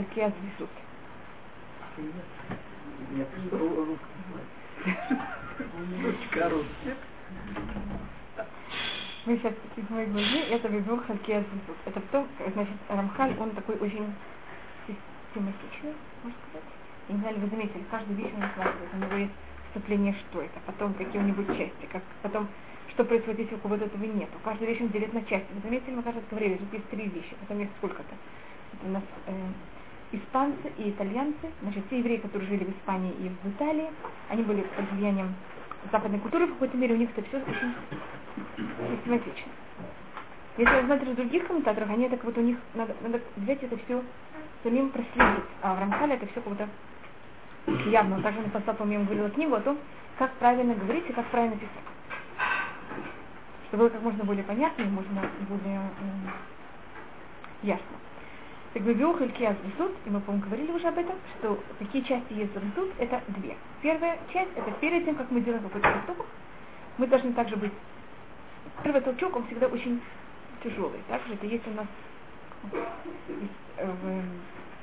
вывел хальки от висут. Мы сейчас в седьмой главе, это вывел хальки от висут. Это то, значит, Рамхаль, он такой очень систематичный, можно сказать. И не знаю, вы заметили, каждую вещь он рассматривает. У него есть вступление, что это, потом какие-нибудь части, как потом что происходит, если у кого-то этого нет. Каждую вещь он делит на части. Вы заметили, мы, кажется, говорили, что есть три вещи, потом есть сколько-то. Это у нас э, испанцы и итальянцы, значит, те евреи, которые жили в Испании и в Италии, они были под влиянием западной культуры, в какой-то мере у них это все очень систематично. Если в других комментаторах, они так вот у них надо, надо взять это все самим проследить. А в Рамхале это все как-то явно. Также он послал, по-моему, говорила книгу о том, как правильно говорить и как правильно писать чтобы было как можно более понятно и можно более э, ясно. Так бы Биух или Киас и мы, по-моему, говорили уже об этом, что какие части есть Рисут, это две. Первая часть, это перед тем, как мы делаем какой-то поступок, мы должны также быть... Первый толчок, он всегда очень тяжелый. Также это есть у нас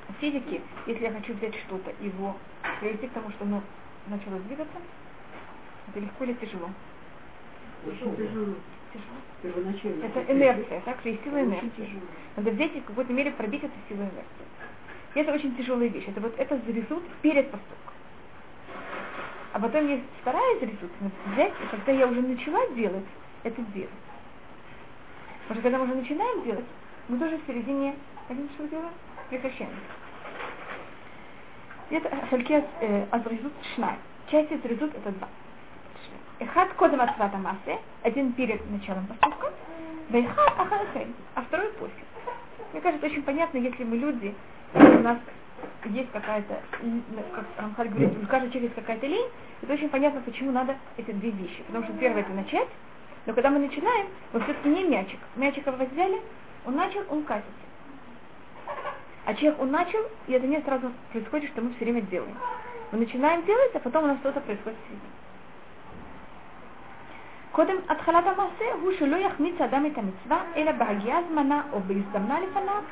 в физике, если я хочу взять что-то, его привести к тому, что оно начало двигаться, это легко или тяжело? Тяжело. Первоначально. Это инерция, так же и сила инерции. Надо взять и в какой-то мере пробить эту силу инерции. И это очень тяжелая вещь. Это вот это зарисут перед поступком. А потом есть вторая зарисут, взять, и когда я уже начала делать, это делать. Потому что когда мы уже начинаем делать, мы тоже в середине, понимаете, что делаем? Прекращаем. Это хальки э, азризут шнай. Часть из резут это два. Эхад кодом от свата массы, один перед началом поступка, вейхад ахархей, а второй после. Мне кажется, очень понятно, если мы люди, у нас есть какая-то, как Рамхаль говорит, у каждого человека есть какая-то лень, это очень понятно, почему надо эти две вещи. Потому что первое это начать, но когда мы начинаем, мы все-таки не мячик. Мячик его взяли, он начал, он катится. А человек он начал, и это не сразу происходит, что мы все время делаем. Мы начинаем делать, а потом у нас что-то происходит в середине. קודם התחלת המעשה הוא שלא יחמיץ אדם את המצווה, אלא בהגיעה זמנה או בהזדמנה לפניו,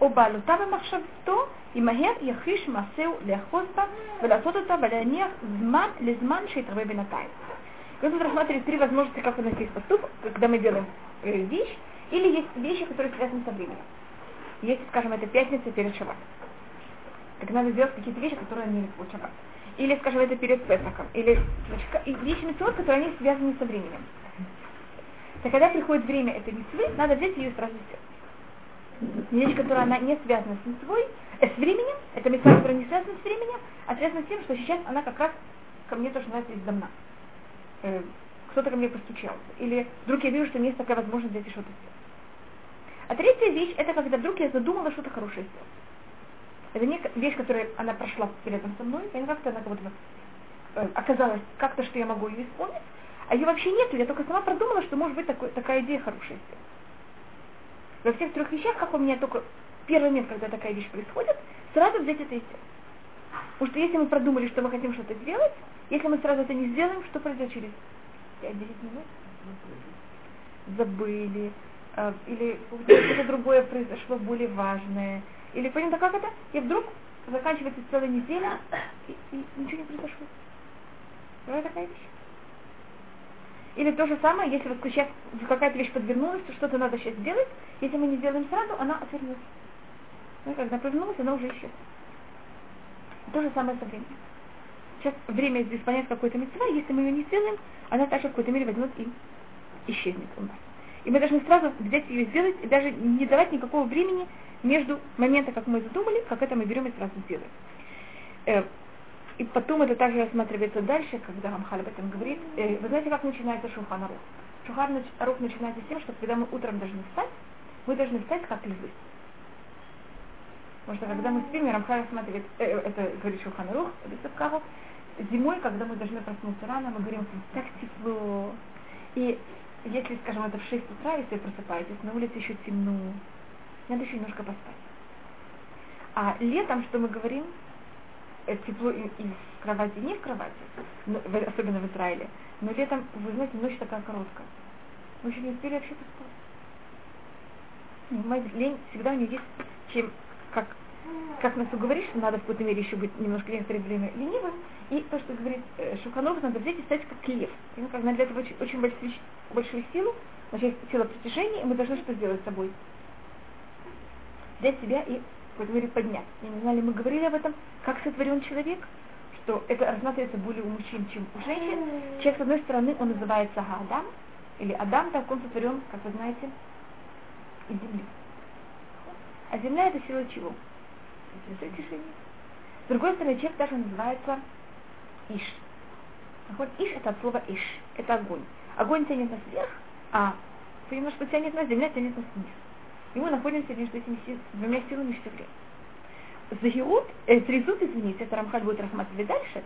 או בעלותה במחשבתו, ימהר יחיש מעשהו לאחוז בה ולעשות אותה ולהניח זמן לזמן שיתרבה בינתיים. Мы тут рассматривали три возможности, как выносить поступок, когда мы делаем э, вещь, или есть вещи, которые связаны со временем. Если, скажем, это пятница перед шаббатом. Так надо сделать какие-то вещи, которые не по шаббат Или, скажем, это перед Песахом, или значит, вещи митцвот, которые они связаны со временем. Так когда приходит время этой митцвы, надо взять ее и сразу сделать. Вещь, которая она не связана с митцвой, э, с временем, это митцва, которая не связана с временем, а связана с тем, что сейчас она как раз ко мне тоже нравится из домна. Э, кто-то ко мне постучался. Или вдруг я вижу, что у меня есть такая возможность взять и что-то сделать. А третья вещь, это когда вдруг я задумала что-то хорошее сделать. Это не вещь, которая она прошла рядом со мной, и как-то она как будто э, оказалась как-то, что я могу ее исполнить, а ее вообще нет, я только сама продумала, что может быть такой, такая идея хорошая. Во всех трех вещах, как у меня только первый момент, когда такая вещь происходит, сразу взять это и сделать. Потому что если мы продумали, что мы хотим что-то сделать, если мы сразу это не сделаем, что произойдет через 5-10 минут? Забыли, э, или что-то другое произошло более важное, или понятно, как это? И вдруг заканчивается целая неделя, и, и ничего не произошло. Это такая вещь. Или то же самое, если вот сейчас какая-то вещь подвернулась, то что-то надо сейчас сделать, если мы не сделаем сразу, она отвернется. Ну, когда повернулась, она уже исчезла. То же самое со временем. Сейчас время здесь понять какой-то митцва, если мы ее не сделаем, она также в какой-то мере возьмет и исчезнет у нас. И мы должны сразу взять ее сделать, и даже не давать никакого времени между моментом, как мы задумали, как это мы берем и сразу делаем. Э, и потом это также рассматривается дальше, когда Рамхаль об этом говорит. Э, вы знаете, как начинается Шухан Арух? Шухан Арух начинается с тем, что когда мы утром должны встать, мы должны встать как львы. Потому что когда мы спим, Рамхаль рассматривает, э, это говорит Шухан Арух, зимой, когда мы должны проснуться рано, мы говорим, так тепло. И если, скажем, это в 6 утра, если вы просыпаетесь, на улице еще темно, надо еще немножко поспать. А летом, что мы говорим, э, тепло из кровати не в кровати, но, особенно в Израиле, но летом, вы знаете, ночь такая короткая. Мы еще не успели вообще поспать. Понимаете, лень всегда у нее есть чем, как, как нас уговоришь, что надо в какой-то мере еще быть немножко некоторое время ленивым. И то, что говорит э, Шуханов, надо взять и стать как лев. Как надо для этого очень, очень большую, большую силу, значит, сила притяжения, и мы должны что сделать с собой? Взять себя и в какой-то мере поднять. Я не знаю, ли мы говорили об этом, как сотворен человек, что это рассматривается более у мужчин, чем у женщин. Человек, с одной стороны, он называется Адам, или Адам, так он сотворен, как вы знаете, из земли. А земля это сила чего? Сила тишины. С другой стороны, человек даже называется Иш. Вот Иш это от слова Иш, это огонь. Огонь тянет нас вверх, а понимаешь, что тянет нас, земля тянет нас вниз. И мы находимся между этими двумя силами все время. Загирут, э, зрезут, извините, это Рамхаль будет рассматривать дальше,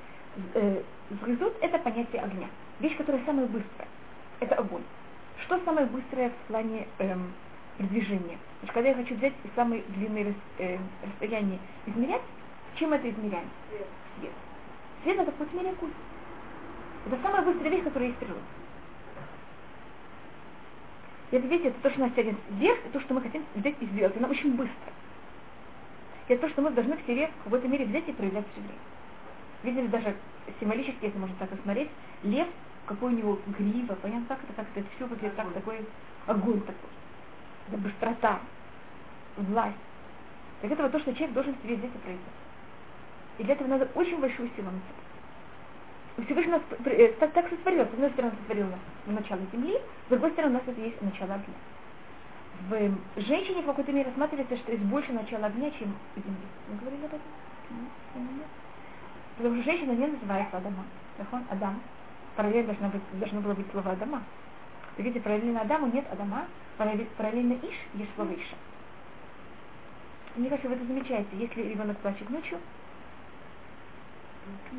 э, зрезут это понятие огня. Вещь, которая самая быстрая. Это огонь. Что самое быстрое в плане эм, продвижения? Значит, когда я хочу взять самые длинные рас, э, расстояния измерять, чем это измеряем? Свет. Свет. Свет это какой-то мере огонь. Это самая быстрая вещь, которая есть в природе. И это, видите, это то, что нас тянет вверх, и то, что мы хотим взять и сделать. Она очень быстро. И это то, что мы должны в себе в какой-то мере взять и проявлять все время. Видели даже символически, если можно так посмотреть, лев, какой у него грива, понятно, как это, как это все выглядит, как такой огонь такой. Это быстрота, власть. Так это вот то, что человек должен себе взять и проявить. И для этого надо очень большую силу на себя. Всевышний нас э, так, так сотворил. С одной стороны, сотворил нас начало земли, с другой стороны, у нас это есть начало огня. В женщине в какой-то мере рассматривается, что есть больше начала огня, чем земли. Мы говорили об этом? Потому что женщина не называется Адама. Адам. Параллельно должно, быть, должно было быть слово Адама. Вы видите, параллельно Адаму нет Адама, параллельно Иш есть слово Иша. Мне кажется, вы это замечаете. Если ребенок плачет ночью,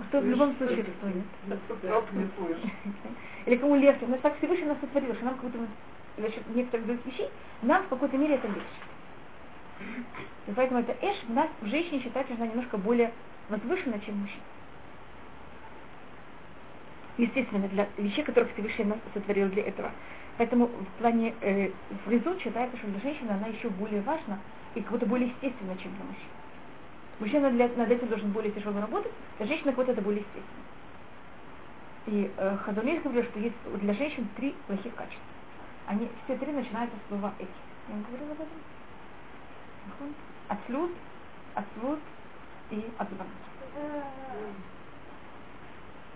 кто в любом случае стоит. Или кому легче. Но так Всевышний нас сотворил, что нам какую-то за счет некоторых других вещей, нам в какой-то мере это легче. И поэтому это эш в нас, в женщине считается, что она немножко более возвышена, чем мужчина. Естественно, для вещей, которых Всевышний нас сотворил для этого. Поэтому в плане э, в резу считается, что для женщины она еще более важна и как будто более естественна, чем для мужчин. Мужчина для, над этим должен более тяжело работать, для женщины вот это более естественно. И э, Хазуниш говорил, что есть для женщин три плохих качества. Они все три начинаются с слова эти. Я вам говорила об этом? Отслуд, отслуд и отзвон.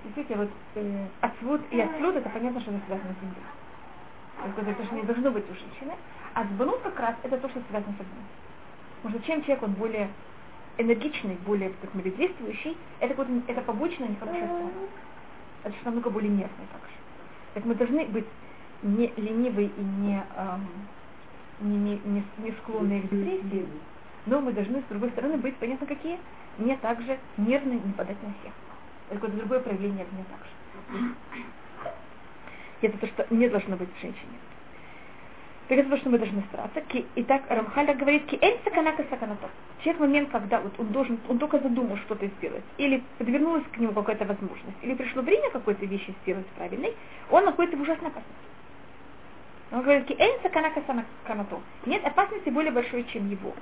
Видите, вот э, отсвуд и отслуд, это понятно, что это связано с землей. Это то, что не должно быть у женщины. А сбанут как раз это то, что связано с огнем. Потому что чем человек он более энергичный, более так сказать, действующий, это, вот, это побочная нехорошая сторона. Это что намного более нервный также. Так мы должны быть не ленивые и не, эм, не, не, не, не склонные к депрессии, но мы должны, с другой стороны, быть, понятно, какие, не также нервные, не подать на всех. Это другое проявление огня также. Это то, что не должно быть в женщине. Так это то, что мы должны стараться. И так Рамхаля говорит, ки эль саканака саканата. Человек момент, когда вот он должен, он только задумал что-то сделать, или подвернулась к нему какая-то возможность, или пришло время какой-то вещи сделать правильной, он находится в ужасной опасности. Он говорит, ки эль саканака саканато. Нет опасности более большой, чем его.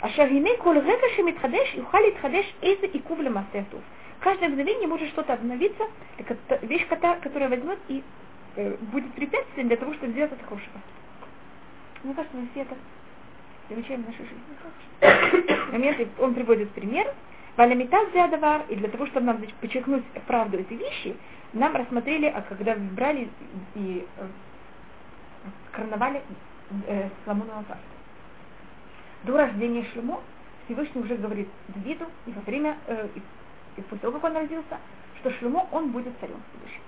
А шагине кол река шемитхадеш, юхали тхадеш эйзе и кувля масету. Каждое мгновение может что-то обновиться, вещь, которая возьмет и э, будет препятствием для того, чтобы сделать это хорошее мне кажется, мы все это замечаем в нашей жизни. Момент, он приводит пример. Валямитаз зядавар, и для того, чтобы нам подчеркнуть правду этой вещи, нам рассмотрели, а когда брали и э, карнавали э, Соломонова царства. До рождения Шлюмо Всевышний уже говорит Давиду и во время, э, и, после того, как он родился, что Шлюмо, он будет царем в будущем.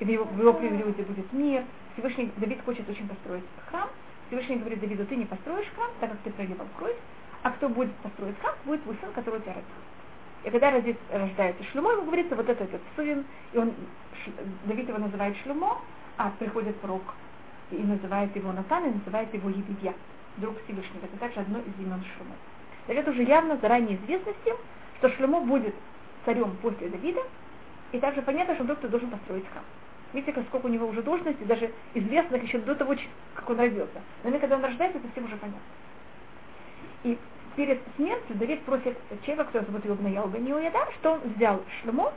И в его, в его периоде будет мир, Всевышний Давид хочет очень построить храм. Всевышний говорит Давиду, ты не построишь храм, так как ты проливал кровь, а кто будет построить храм, будет твой сын, который у тебя родился. И когда родит, рождается Шлюмо, ему говорится, вот этот, этот сын, и он, Давид его называет Шлюмо, а приходит пророк и называет его Натан, и называет его Едидья, друг Всевышнего. Это также одно из имен Шлюмо. Так это уже явно заранее известно всем, что Шлюмо будет царем после Давида, и также понятно, что вдруг ты должен построить храм. Видите, сколько у него уже должностей, даже известных еще до того, как он родился. Но когда он рождается, это всем уже понятно. И перед смертью Давид просит человека, который зовут его Бнаял Бениуяда, что он взял шлемо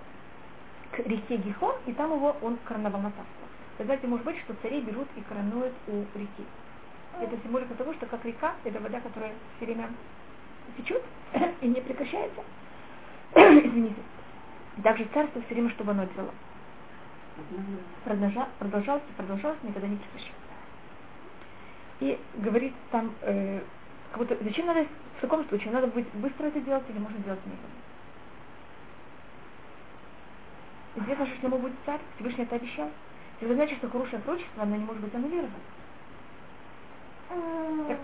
к реке Гихон, и там его он короновал на царство. Вы знаете, может быть, что цари берут и коронуют у реки. Это символика того, что как река, это вода, которая все время течет и не прекращается. Извините. Также царство все время, чтобы оно делало. Продолжалось, продолжалось, продолжалось, никогда не прекращалось. И говорит там, э, как будто, зачем надо в таком случае, надо быть быстро это делать или можно делать медленно. Известно, что Шлемо будет царь, Всевышний это обещал. Это значит, что хорошее пророчество, оно не может быть аннулировано.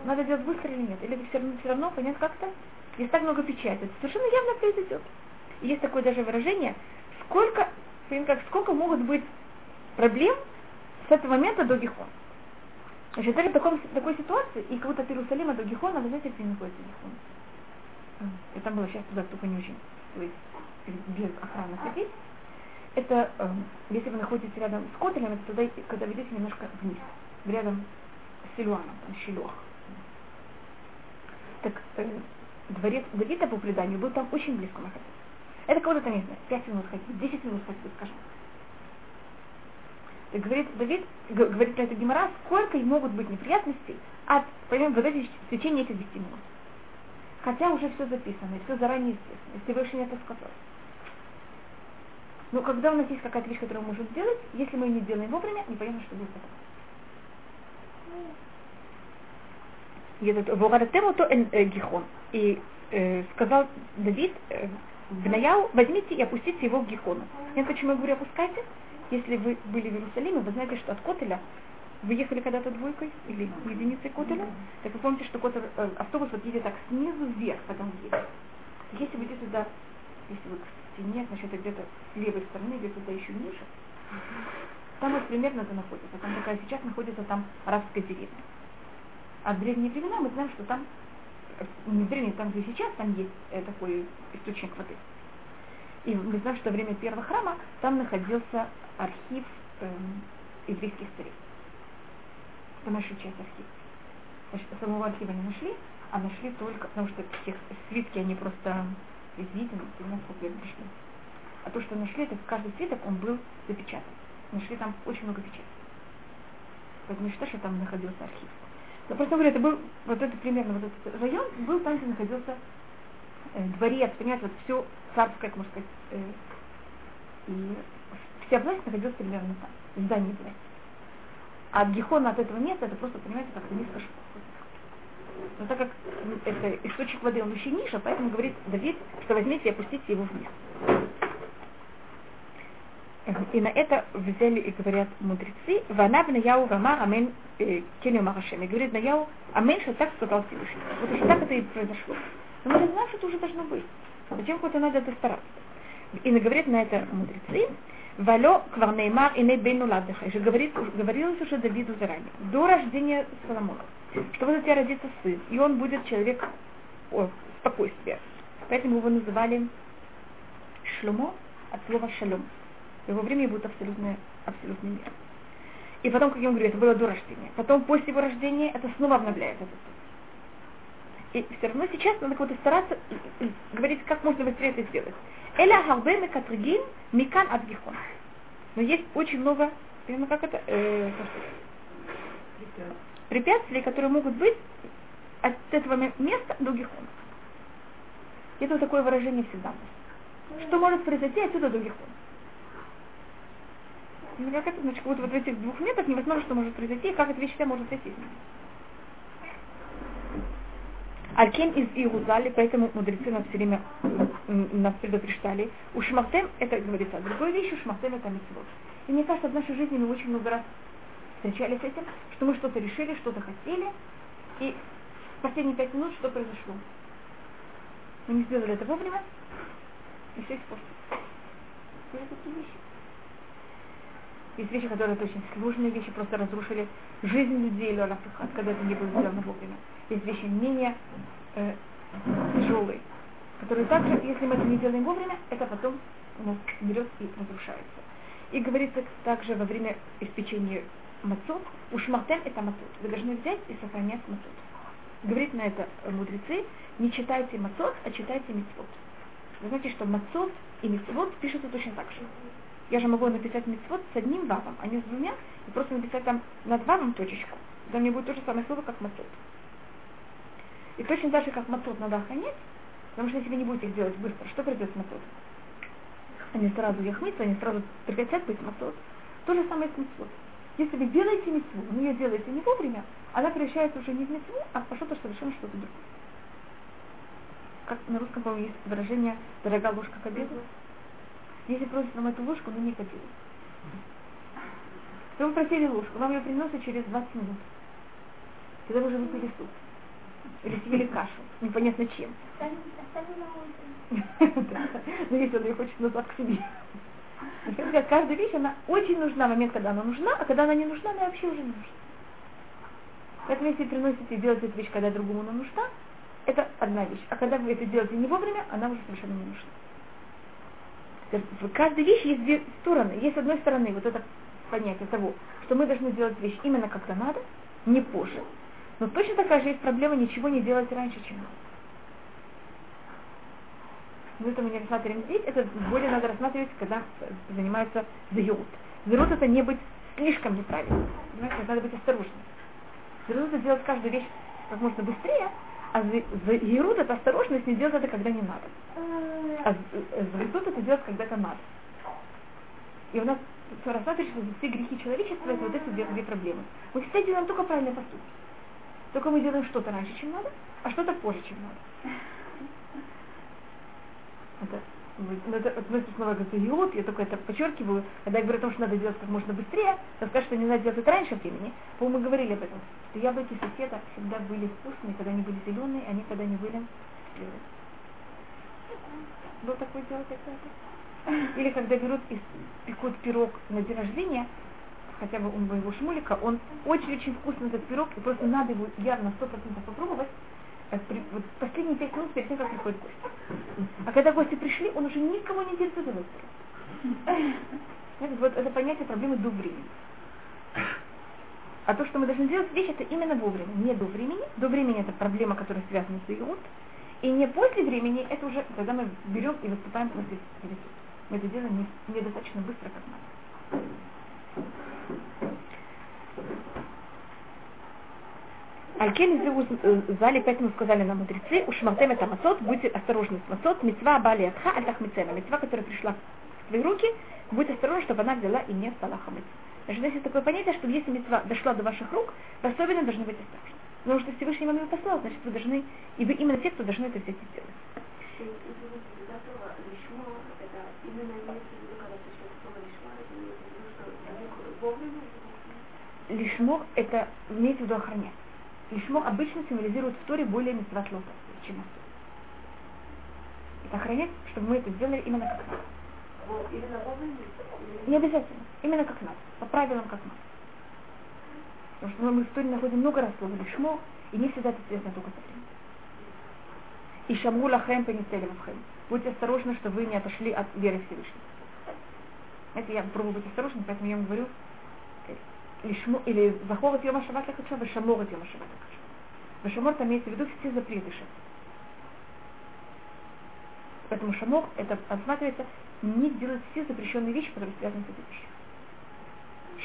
Надо делать быстро или нет? Или все равно, все равно понять как-то? Есть так много печати, это совершенно явно произойдет. И есть такое даже выражение, сколько, как, сколько могут быть проблем с этого момента до Гихон. Значит, даже в таком, такой ситуации, и будто от Иерусалима до Гихона, вы знаете, где находится Гихон? И там было сейчас туда только не очень, то есть без охраны ходить. Это, э, если вы находитесь рядом с Котелем, это туда, когда ведете немножко вниз, рядом с Силуаном, там Шилох. Так, э, дворец Давида по преданию был там очень близко находиться. Это кого-то не знаю, 5 минут ходить, 10 минут ходить, скажем. Так говорит Давид, говорит про это Гимара, сколько могут быть неприятностей от, понимаем, вот этих, в течение этих 10 минут. Хотя уже все записано, и все заранее известно, и Всевышний это сказал. Но когда у нас есть какая-то вещь, которую мы можем сделать, если мы ее не делаем вовремя, непонятно, что будет потом. Э, Гихон. И э, сказал Давид, э, Бнаяу, возьмите и опустите его в Гихону. Я почему я говорю опускайте? Если вы были в Иерусалиме, вы знаете, что от Котеля вы ехали когда-то двойкой или единицей Котеля, так вы помните, что Котель, э, автобус вот едет так снизу вверх, потом едет. Если вы идете туда, если вы к стене, значит, где-то с левой стороны, где-то туда еще ниже, там вот примерно это находится. Там такая сейчас находится там арабская деревня. А в древние времена мы знаем, что там, не в древние, там где сейчас, там есть э, такой источник воды. И мы знаем, что во время первого храма там находился архив э, еврейских царей. Это наша часть архива. Значит, самого архива не нашли, а нашли только, потому что всех свитки, они просто извините, несколько лет пришли. А то, что нашли, это каждый свиток, он был запечатан. Нашли там очень много печатей. Поэтому считаю, что там находился архив. Но просто говорю, это был вот это примерно вот этот район, был там, где находился э, дворец, понимаете, вот все царское, как можно сказать, э, и вся власть находилась примерно там, в здании власти. А от Гихона от этого места, это просто, понимаете, как-то низко но так как это источник воды, он еще ниже, поэтому говорит Давид, что возьмите и опустите его вниз. И на это взяли и говорят мудрецы, «Вана Яу Рамар Амен э, Кеню Марашем». И говорит Наяу, Амен, что так сказал Всевышний. Вот что так это и произошло. Но мы знаем, что это уже должно быть. Зачем какой-то надо это стараться? И говорит на это мудрецы, Валё кварнеймар и не бейну ладыха. Же говорилось уже Давиду заранее. До рождения Соломона. Что вот у тебя родится сын. И он будет человек о, спокойствия. Поэтому его называли Шлюмо от слова шалом. Его время будет абсолютный, абсолютный мир. И потом, как я говорю, это было до рождения. Потом, после его рождения, это снова обновляет этот и все равно сейчас надо кого-то стараться говорить, как можно быстрее это сделать. Эля харбе мекатригин микан от гихон. Но есть очень много, ну как это, э, препятствий, которые могут быть от этого места до гихона. Это вот такое выражение всегда. Что может произойти отсюда до гихона? Ну, как это, значит, вот, вот в этих двух метрах невозможно, что может произойти, и как эта вещь может произойти. Алькин из Иерузали, поэтому мудрецы нас все время нас предупреждали. У Шмахтем, это говорится, другой вещь, у Шмахтем это митцвот. И мне кажется, в нашей жизни мы очень много раз встречались с этим, что мы что-то решили, что-то хотели, и в последние пять минут что произошло? Мы не сделали это вовремя, и все испортилось. Это такие вещи. Есть вещи, которые это очень сложные вещи, просто разрушили жизнь людей, или когда это не было сделано вовремя есть вещи менее э, тяжелые, которые также, если мы это не делаем вовремя, это потом у нас берет и разрушается. И говорится также во время испечения мацот, ушмартем это мацот. Вы должны взять и сохранять мацот. Говорит на это мудрецы, не читайте мацот, а читайте мицвод. Вы знаете, что мацот и мицвод пишутся точно так же. Я же могу написать мицвод с одним вавом, а не с двумя, и просто написать там над вавом точечку. Да мне будет то же самое слово, как мацот. И точно так же, как мацот надо охранять, потому что если вы не будете их делать быстро, что придет с мацот? Они сразу яхмиться, они сразу прекратят быть мацот. То же самое с мицвод. Если вы делаете мецву, но ее делаете не вовремя, она превращается уже не в мецву, а во что-то совершенно что-то другое. Как на русском, по-моему, есть выражение «дорогая ложка к обеду». Если просят вам эту ложку, ну не обеду. Вы просили ложку, вам ее приносят через 20 минут. Когда вы уже выпили суп. Или съели кашу, непонятно чем. Но если он ее хочет назад к себе. Каждая вещь, она очень нужна в момент, когда она нужна, а когда она не нужна, она вообще уже не нужна. Поэтому если приносите и делаете эту вещь, когда другому она нужна, это одна вещь. А когда вы это делаете не вовремя, она уже совершенно не нужна. В каждой вещи есть две стороны. Есть с одной стороны вот это понятие того, что мы должны делать вещь именно когда надо, не позже. Но точно такая же есть проблема ничего не делать раньше, чем надо. Но это мы не рассматриваем здесь, это более надо рассматривать, когда занимается зают. Зают это не быть слишком неправильным. Понимаете, надо быть осторожным. Зают это делать каждую вещь как можно быстрее, а зают это осторожность не делать это, когда не надо. А зают это делать, когда это надо. И у нас рассматривается все грехи человечества, это вот эти две, две проблемы. Мы всегда делаем только правильные поступки. Только мы делаем что-то раньше, чем надо, а что-то позже, чем надо. Это, ну, это, это, это снова говорится иот, я только это подчеркиваю, когда я говорю о том, что надо делать как можно быстрее, то скажут, что не надо делать раньше времени. По-моему, мы говорили об этом, что яблоки соседа всегда были вкусные, когда они были зеленые, они когда не были белые. Был такое дело когда-то? Или когда берут и пекут пирог на день рождения, хотя бы у моего шмулика, он очень-очень вкусный этот пирог, и просто надо его явно сто процентов попробовать, вот последние пять минут перед тем, как приходит гость. А когда гости пришли, он уже никого не интересует Знаете, вот это понятие проблемы до времени. А то, что мы должны делать вещь, это именно вовремя, не до времени. До времени это проблема, которая связана с иод. И не после времени, это уже, когда мы берем и выступаем после пересуд. Мы это делаем не, недостаточно быстро, как надо. Алькен из зали, поэтому сказали нам мудрецы, ушмартем это масот, будьте осторожны с масот, мецва бали атха, альтах мецена. Мецва, которая пришла в твои руки, будь осторожны, чтобы она взяла и не стала хамыть. Значит, есть такое понятие, что если мецва дошла до ваших рук, вы особенно должны быть осторожны. Потому что Всевышний вам ее послал, значит, вы должны, и вы именно те, кто должны это взять и сделать. Лишмор это имеется в виду охранять. Лишмо обычно символизирует в Торе более митцватлота, чем Асур. Это охранять, чтобы мы это сделали именно как надо. Не обязательно. Именно как надо. По правилам как надо. Потому что мы в истории находим много раз слово «лишмо», и не всегда это связано только со временем. И шаму лахем пенецелем вхем. Будьте осторожны, что вы не отошли от веры Всевышнего. Это я пробую быть осторожным, поэтому я вам говорю, или захор от Йома Шаббат Лехача, Вашамор от Йома Шаббат Лехача. Вашамор там имеется в виду все запреты Шаббат. Поэтому шамор это осматривается не делать все запрещенные вещи, которые связаны с этой вещью.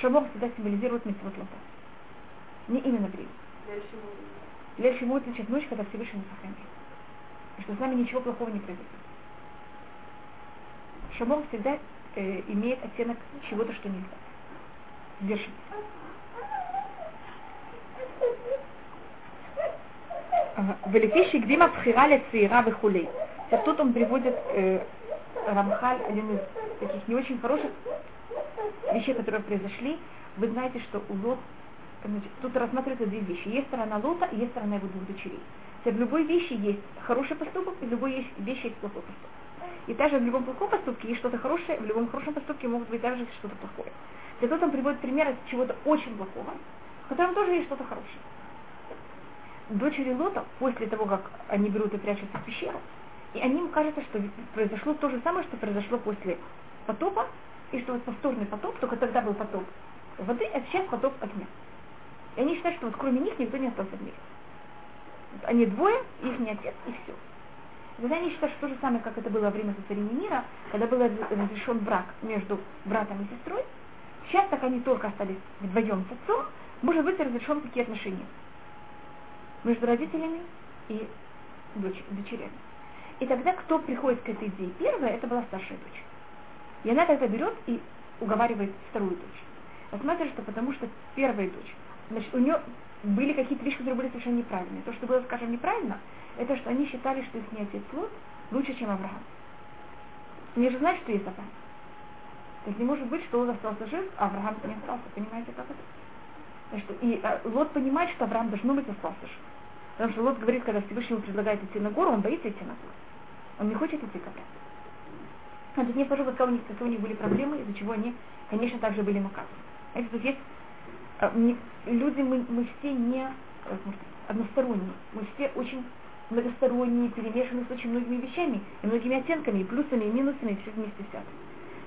Шамор всегда символизирует митцвот лота. Не именно время. Лельши будет значит ночь, когда Всевышний нас сохранит. И что с нами ничего плохого не произойдет. Шамор всегда э, имеет оттенок чего-то, что нельзя. Держи. Велифиши гдима пхирали цира вихулей. Тут он приводит э, Рамхаль, один из таких не очень хороших вещей, которые произошли. Вы знаете, что у Лот, значит, тут рассматриваются две вещи. Есть сторона Лота есть сторона его двух дочерей. В любой вещи есть хороший поступок, и в любой вещи есть плохой поступок. И также в любом плохом поступке есть что-то хорошее, в любом хорошем поступке могут быть также что-то плохое. Зато там приводит примеры чего-то очень плохого, в котором тоже есть что-то хорошее. Дочери Лота, после того, как они берут и прячутся в пещеру, и они им кажется, что произошло то же самое, что произошло после потопа, и что вот повторный потоп, только тогда был потоп воды, а сейчас потоп огня. И они считают, что вот кроме них никто не остался в мире. Они двое, их не отец, и все. Тогда они считают, что то же самое, как это было во время сотворения мира, когда был разрешен брак между братом и сестрой, сейчас так они только остались вдвоем с отцом, может быть разрешен какие отношения между родителями и дочь, дочерями. И тогда кто приходит к этой идее? Первая, это была старшая дочь. И она тогда берет и уговаривает вторую дочь. Посмотришь, что потому что первая дочь, значит, у нее были какие-то вещи, которые были совершенно неправильные. То, что было, скажем, неправильно, это что они считали, что их не отец Лот лучше, чем Авраам. Они же знают, что есть Авраам. То есть не может быть, что он остался жив, а Авраам не остался. Понимаете, как это? Значит, и а, Лот понимает, что Авраам должно быть остался жив. Потому что Лот говорит, когда Всевышний предлагает идти на гору, он боится идти на гору. Он не хочет идти к Аврааму. Значит, не скажу, какие у них, какие у них были проблемы, из-за чего они, конечно, также были наказаны. Знаете, тут есть а, люди, мы, мы все не может, односторонние, мы все очень многосторонние, перемешаны с очень многими вещами, и многими оттенками, и плюсами, и минусами, и все вместе взято.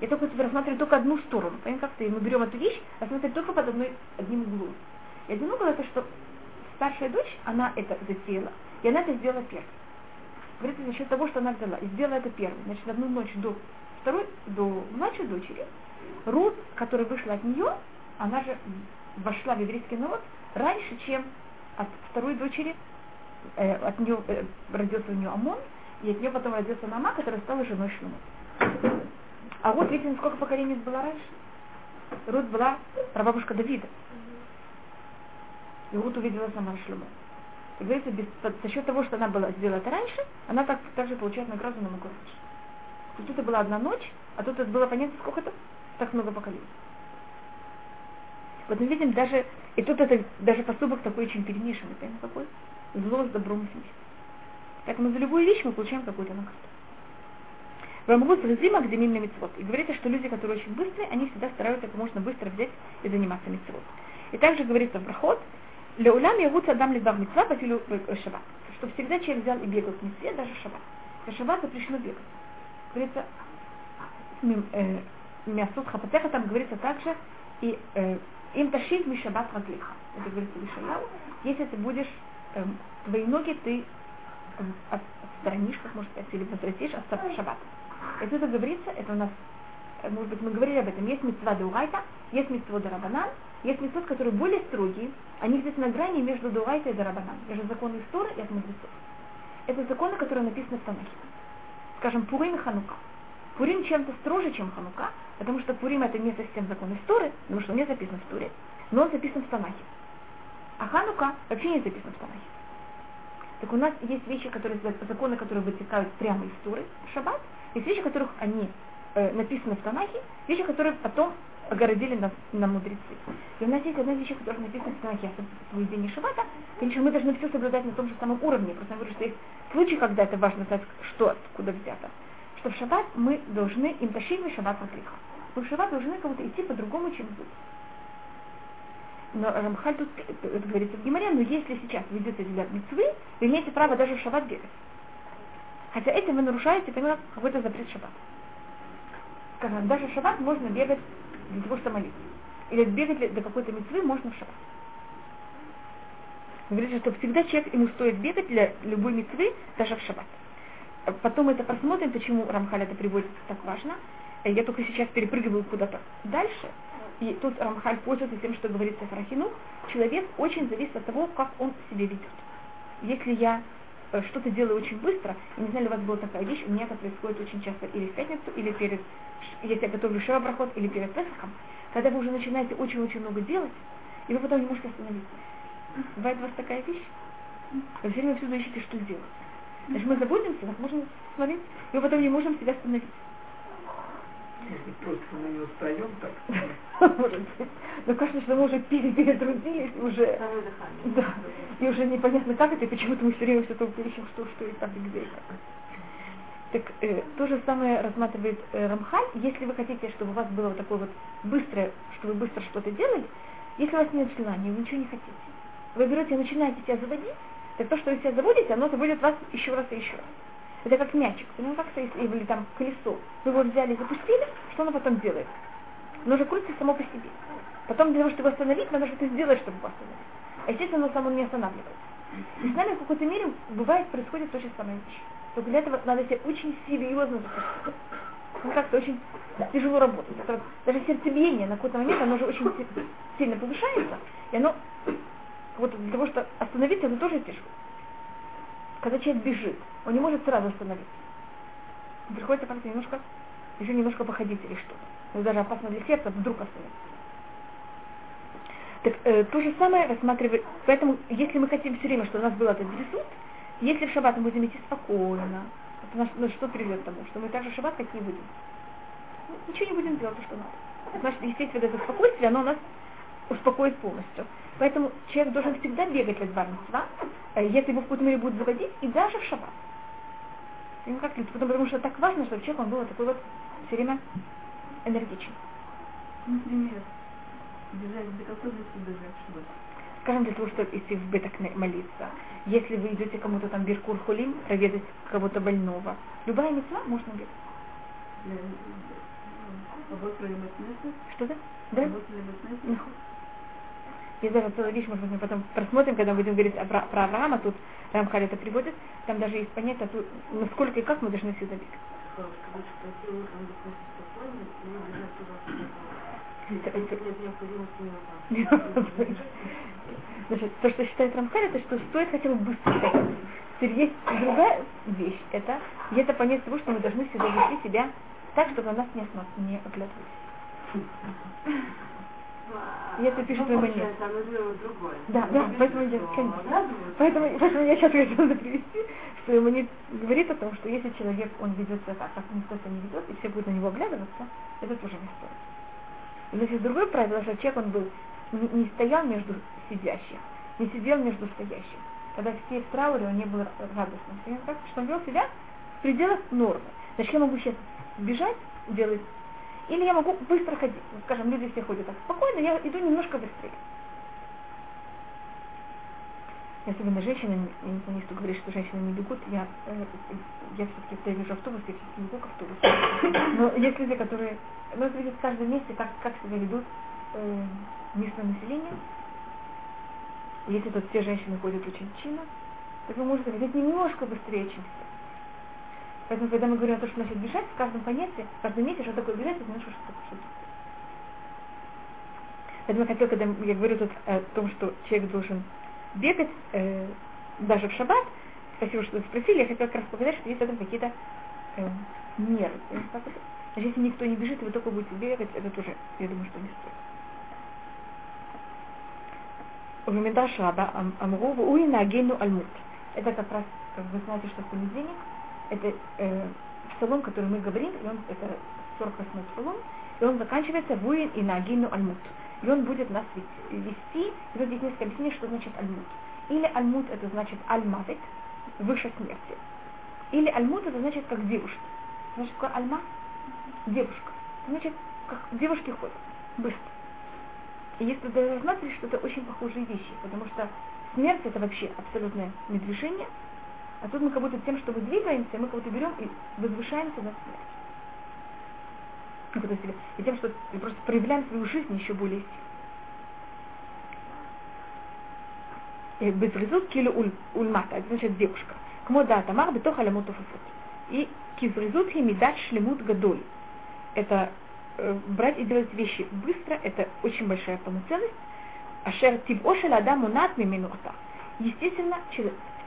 Я только рассматриваю только одну сторону. Понимаете, как-то мы берем эту вещь, рассматриваем только под одной, одним углом. И один угол это, что старшая дочь, она это затеяла, и она это сделала первой. Говорится, за счет того, что она взяла и сделала это первой. Значит, одну ночь до второй, до младшей дочери, Рут, которая вышла от нее, она же вошла в еврейский народ раньше, чем от второй дочери, э, от нее э, родился у нее Амон, и от нее потом родился Нама, которая стала женой Шлюма. А вот видите, сколько поколений было раньше? Рут была прабабушка Давида. И Рут увидела сама Шлюма. И говорится, без, за счет того, что она была сделала это раньше, она так, также получает награду намного раньше. То есть это была одна ночь, а тут это было понятно, сколько это? Так много поколений. Вот мы видим даже, и тут это даже поступок такой очень перемешанный, понимаете, какой? Зло с добром вместе. Поэтому за любую вещь мы получаем какую-то награду. Рамгут Резима Гдемин на митцвот. И говорится, что люди, которые очень быстрые, они всегда стараются как можно быстро взять и заниматься митцвот. И также говорится в проход, Леулям явут адам лидбар митцва по филу шаббат. Что всегда человек взял и бегал к митцве, даже шаббат. В шаббат запрещено бегать. Говорится, э, Мясут Хапатеха там говорится также, и э, им тащить мишабат раглиха. Это говорится Вишаяу. Если ты будешь, э, твои ноги ты э, отстранишь, как можно сказать, или возвратишь от шаббата. Это это говорится, это у нас, э, может быть, мы говорили об этом, есть митцва Дурайта, есть митцва Дарабанан, есть митцвот, которые более строгие, они здесь на грани между Дурайта и Дарабанан, между законы истории и от мудрецов. Это законы, которые написаны в Танахе. Скажем, Пурим и Ханука. Пурим чем-то строже, чем Ханука, потому что Пурим это не совсем закон истории, потому что он не записан в Туре, но он записан в Танахе. А Ханука вообще не записан в Танахе. Так у нас есть вещи, которые, законы, которые вытекают прямо из Туры, в Шаббат, есть вещи, которых они э, написаны в Танахе, вещи, которые потом огородили на, на мудрецы. И у нас есть одна вещь, которая написана в Танахе о соблюдении Шаббата. Конечно, мы должны все соблюдать на том же самом уровне. Просто я говорю, что есть случаи, когда это важно знать, что откуда взято. Что в Шаббат мы должны им тащить в Шаббат отлиха. Мы в Шаббат должны кому-то идти по-другому, чем здесь. Но Рамхаль тут это говорится в Гимаре, но если сейчас ведется для мецвы, вы имеете право даже в шаббат бегать. Хотя этим вы нарушаете, понимаете, какой-то запрет шаббат. Скажем, даже в шаббат можно бегать для того, чтобы молиться. Или бегать до какой-то мецвы можно в шаббат. Говорится, что всегда человек, ему стоит бегать для любой мецвы, даже в шаббат. Потом это просмотрим, почему Рамхаль это приводит так важно. Я только сейчас перепрыгиваю куда-то дальше. И тут Рамхаль пользуется тем, что говорится в Рахину. Человек очень зависит от того, как он себя ведет. Если я Э, что-то делаю очень быстро. И не знаю, ли у вас была такая вещь, у меня это происходит очень часто или в пятницу, или перед, если я готовлю шева или перед Песохом, когда вы уже начинаете очень-очень много делать, и вы потом не можете остановиться. Бывает у вас такая вещь? Вы все время всюду ищете, что сделать. Значит, мы заботимся, нас можно смотреть, и мы потом не можем себя остановить. Если просто мы не устаем так. Может быть. Но кажется, что мы уже перетрудились, уже, да, и уже непонятно как это, и почему-то мы все время все только ищем, что, что и как, и где, и как. Так э, то же самое рассматривает э, Рамхаль. Если вы хотите, чтобы у вас было вот такое вот быстрое, что вы быстро что-то делали, если у вас нет желания, вы ничего не хотите. Вы берете и начинаете себя заводить, так то, что вы себя заводите, оно заводит вас еще раз и еще раз. Это как мячик, ну как-то, или там колесо. Вы его взяли запустили, что оно потом делает? оно уже крутится само по себе. Потом для того, чтобы остановить, надо что-то сделать, чтобы его остановить. А естественно, оно само не останавливается. И с нами в какой-то мере бывает, происходит то же самое вещь. Только для этого надо себя очень серьезно запустить. Ну как-то очень тяжело работать. Даже сердцебиение на какой-то момент, оно уже очень сильно повышается, и оно вот для того, чтобы остановиться, оно тоже тяжело. Когда человек бежит, он не может сразу остановиться. Приходится как-то немножко, еще немножко походить или что-то. Это даже опасно для сердца вдруг остановиться. Так э, то же самое рассматривать. Поэтому, если мы хотим все время, чтобы у нас был этот бесуд, если в шаббат мы будем идти спокойно, это нас, ну, что приведет к тому, что мы также в шаббат какие будем? Ну, ничего не будем делать, то, что надо. Значит, естественно, это спокойствие, оно нас успокоит полностью. Поэтому человек должен всегда бегать в два э, если его в мере будут заводить, и даже в шаббат. И как потому, потому что так важно, чтобы человек он был такой вот все время энергичный. Например, бежать до готовности бежать в шаббат. Скажем, для того, чтобы идти в быток молиться. Если вы идете кому-то там Биркур Хулим, проведать кого-то больного, любая мецва можно бегать. Что да? Да? Есть даже целая вещь, может быть, мы потом просмотрим, когда будем говорить о, про, про Авраама, тут Рамхаль это приводит, там даже есть понятие, тут, насколько и как мы должны сюда бегать. Значит, то, что считает Рамхаль, это что стоит хотя бы быстро. Теперь есть другая вещь, это где-то понять того, что мы должны всегда вести себя так, чтобы на нас не, не оглядывались. И это пишет ну, манер. Да, да, поэтому я, конечно. Поэтому, поэтому я сейчас хотела привести, что Иманит говорит о том, что если человек, он ведет себя так, как никто себя не ведет, и все будут на него оглядываться, это тоже не стоит. И есть другое правило, что человек, он был, не, не стоял между сидящих, не сидел между стоящих. Когда все в трауре, он не был радостным. Что он вел себя в пределах нормы. Значит, я могу сейчас бежать, делать или я могу быстро ходить. Скажем, люди все ходят так спокойно, я иду немножко быстрее. Особенно женщины, я не помню, что говорит, что женщины не бегут, я, э, я все-таки, когда я вижу автобус, я все-таки бегу к автобусу. Но есть люди, которые, ну, это видят в каждом месте, как, как себя ведут э, местное население. Если тут все женщины ходят очень чинно, то вы можете ходить немножко быстрее, чем все. Поэтому, когда мы говорим о том, что значит бежать, в каждом понятии, в каждом месте, что такое бежать, это значит, что такое что Поэтому я хотела, когда я говорю тут о том, что человек должен бегать, э, даже в шаббат, спасибо, что вы спросили, я хотела как раз показать, что есть в этом какие-то э, нервы. Значит, если никто не бежит, и вы только будете бегать, это тоже, я думаю, что не стоит. В Мидаш Раба Амру Уи Нагену Альмут. Это как раз, как вы знаете, что в понедельник это э, псалом, который мы говорим, и он, это 48 псалом, и он заканчивается «Вуин и нагину альмут». И он будет нас вести, и тут здесь несколько объяснений, что значит альмут. Или альмут это значит альмавит, выше смерти. Или альмут это значит как девушка. Значит, какое альма? Девушка. Значит, как девушки ходят, быстро. И если ты рассматриваешь, что это очень похожие вещи, потому что смерть это вообще абсолютное недвижение, а тут мы как будто тем, что мы двигаемся, мы как будто берем и возвышаемся над смертью. И тем, что мы просто проявляем свою жизнь еще более сильно. Безрезут килю ульмата, это значит девушка. Кмо да тамар бетох алямут И кизрезут химидат шлемут гадоль. Это э, брать и делать вещи быстро, это очень большая полноценность. Ашер тиб ошел адаму над миминуата. Естественно,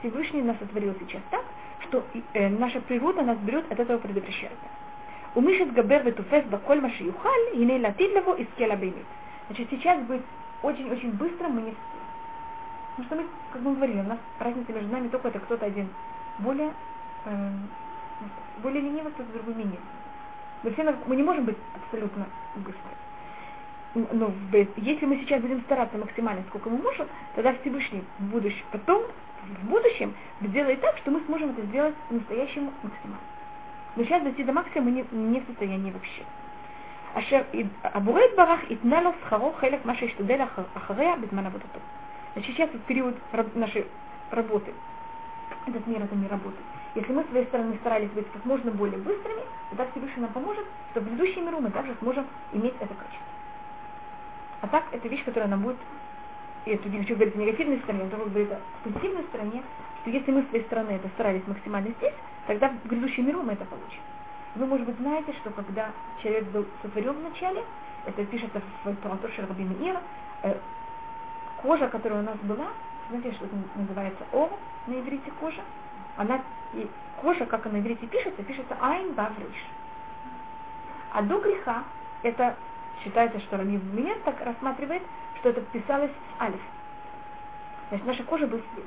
Всевышний нас сотворил сейчас так, что э, наша природа нас берет от этого предотвращает. Умышет габер ветуфес баколь маши юхаль, и не латит лево из кела Значит, сейчас быть очень-очень быстро мы не. Потому что мы, как мы говорили, у нас разница между нами только это кто-то один более, э, более ленивый, кто-то другой менее. Мы, все, мы не можем быть абсолютно быстрыми но если мы сейчас будем стараться максимально, сколько мы можем, тогда Всевышний в будущем, потом, в будущем, сделает так, что мы сможем это сделать по-настоящему максимально. Но сейчас дойти до максимума мы не, не в состоянии вообще. אשר הבורא יתברך יתנה לו שכרו חלק מה שישתדל אחריה בזמן עבודתו. Значит, сейчас в период нашей работы этот мир это не работает. Если мы с своей стороны старались быть как можно более быстрыми, тогда Всевышний нам поможет, что в грядущем миру мы также сможем иметь это качество. А так, это вещь, которая нам будет, и это не хочу говорить о негативной стороне, но говорит о позитивной стороне, что если мы с своей стороны это старались максимально здесь, тогда в грядущем миру мы это получим. Вы, может быть, знаете, что когда человек был сотворен вначале, это пишется в Туратуше Рабина Ира, э, кожа, которая у нас была, знаете, что это называется ор на иврите кожа, она, и кожа, как она на иврите пишется, пишется айн бавриш. А до греха это считается, что Раби Мир так рассматривает, что это писалось с алиф. Значит, наша кожа был свет.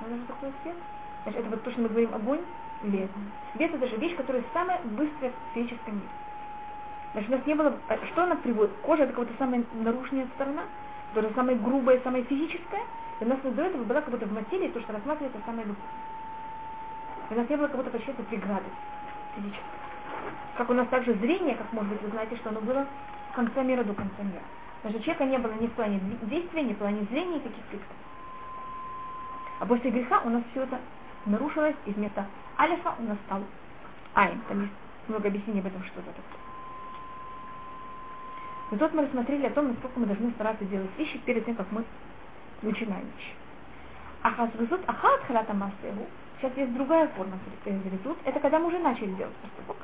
Знаете, что такое свет? Значит, это вот то, что мы говорим огонь, свет. Свет это же вещь, которая самая быстрая в физическом мире. Значит, у нас не было... Э, что она приводит? Кожа это какая-то самая наружная сторона, которая самая грубая, самая физическая. И у нас до этого была как будто в материи то, что рассматривается самое любовь. У нас не было как будто почти преграды физической. Как у нас также зрение, как может быть вы знаете, что оно было с конца мира до конца мира. Даже человека не было ни в плане действия, ни в плане зрения, фиксов. А после греха у нас все это нарушилось, и вместо алифа у нас стал айн. Там есть много объяснений об этом, что это такое. Но тут мы рассмотрели о том, насколько мы должны стараться делать вещи перед тем, как мы начинаем вещи. Ахазвезут ахат халата масеву. Сейчас есть другая форма зрезут. Это когда мы уже начали делать поступок.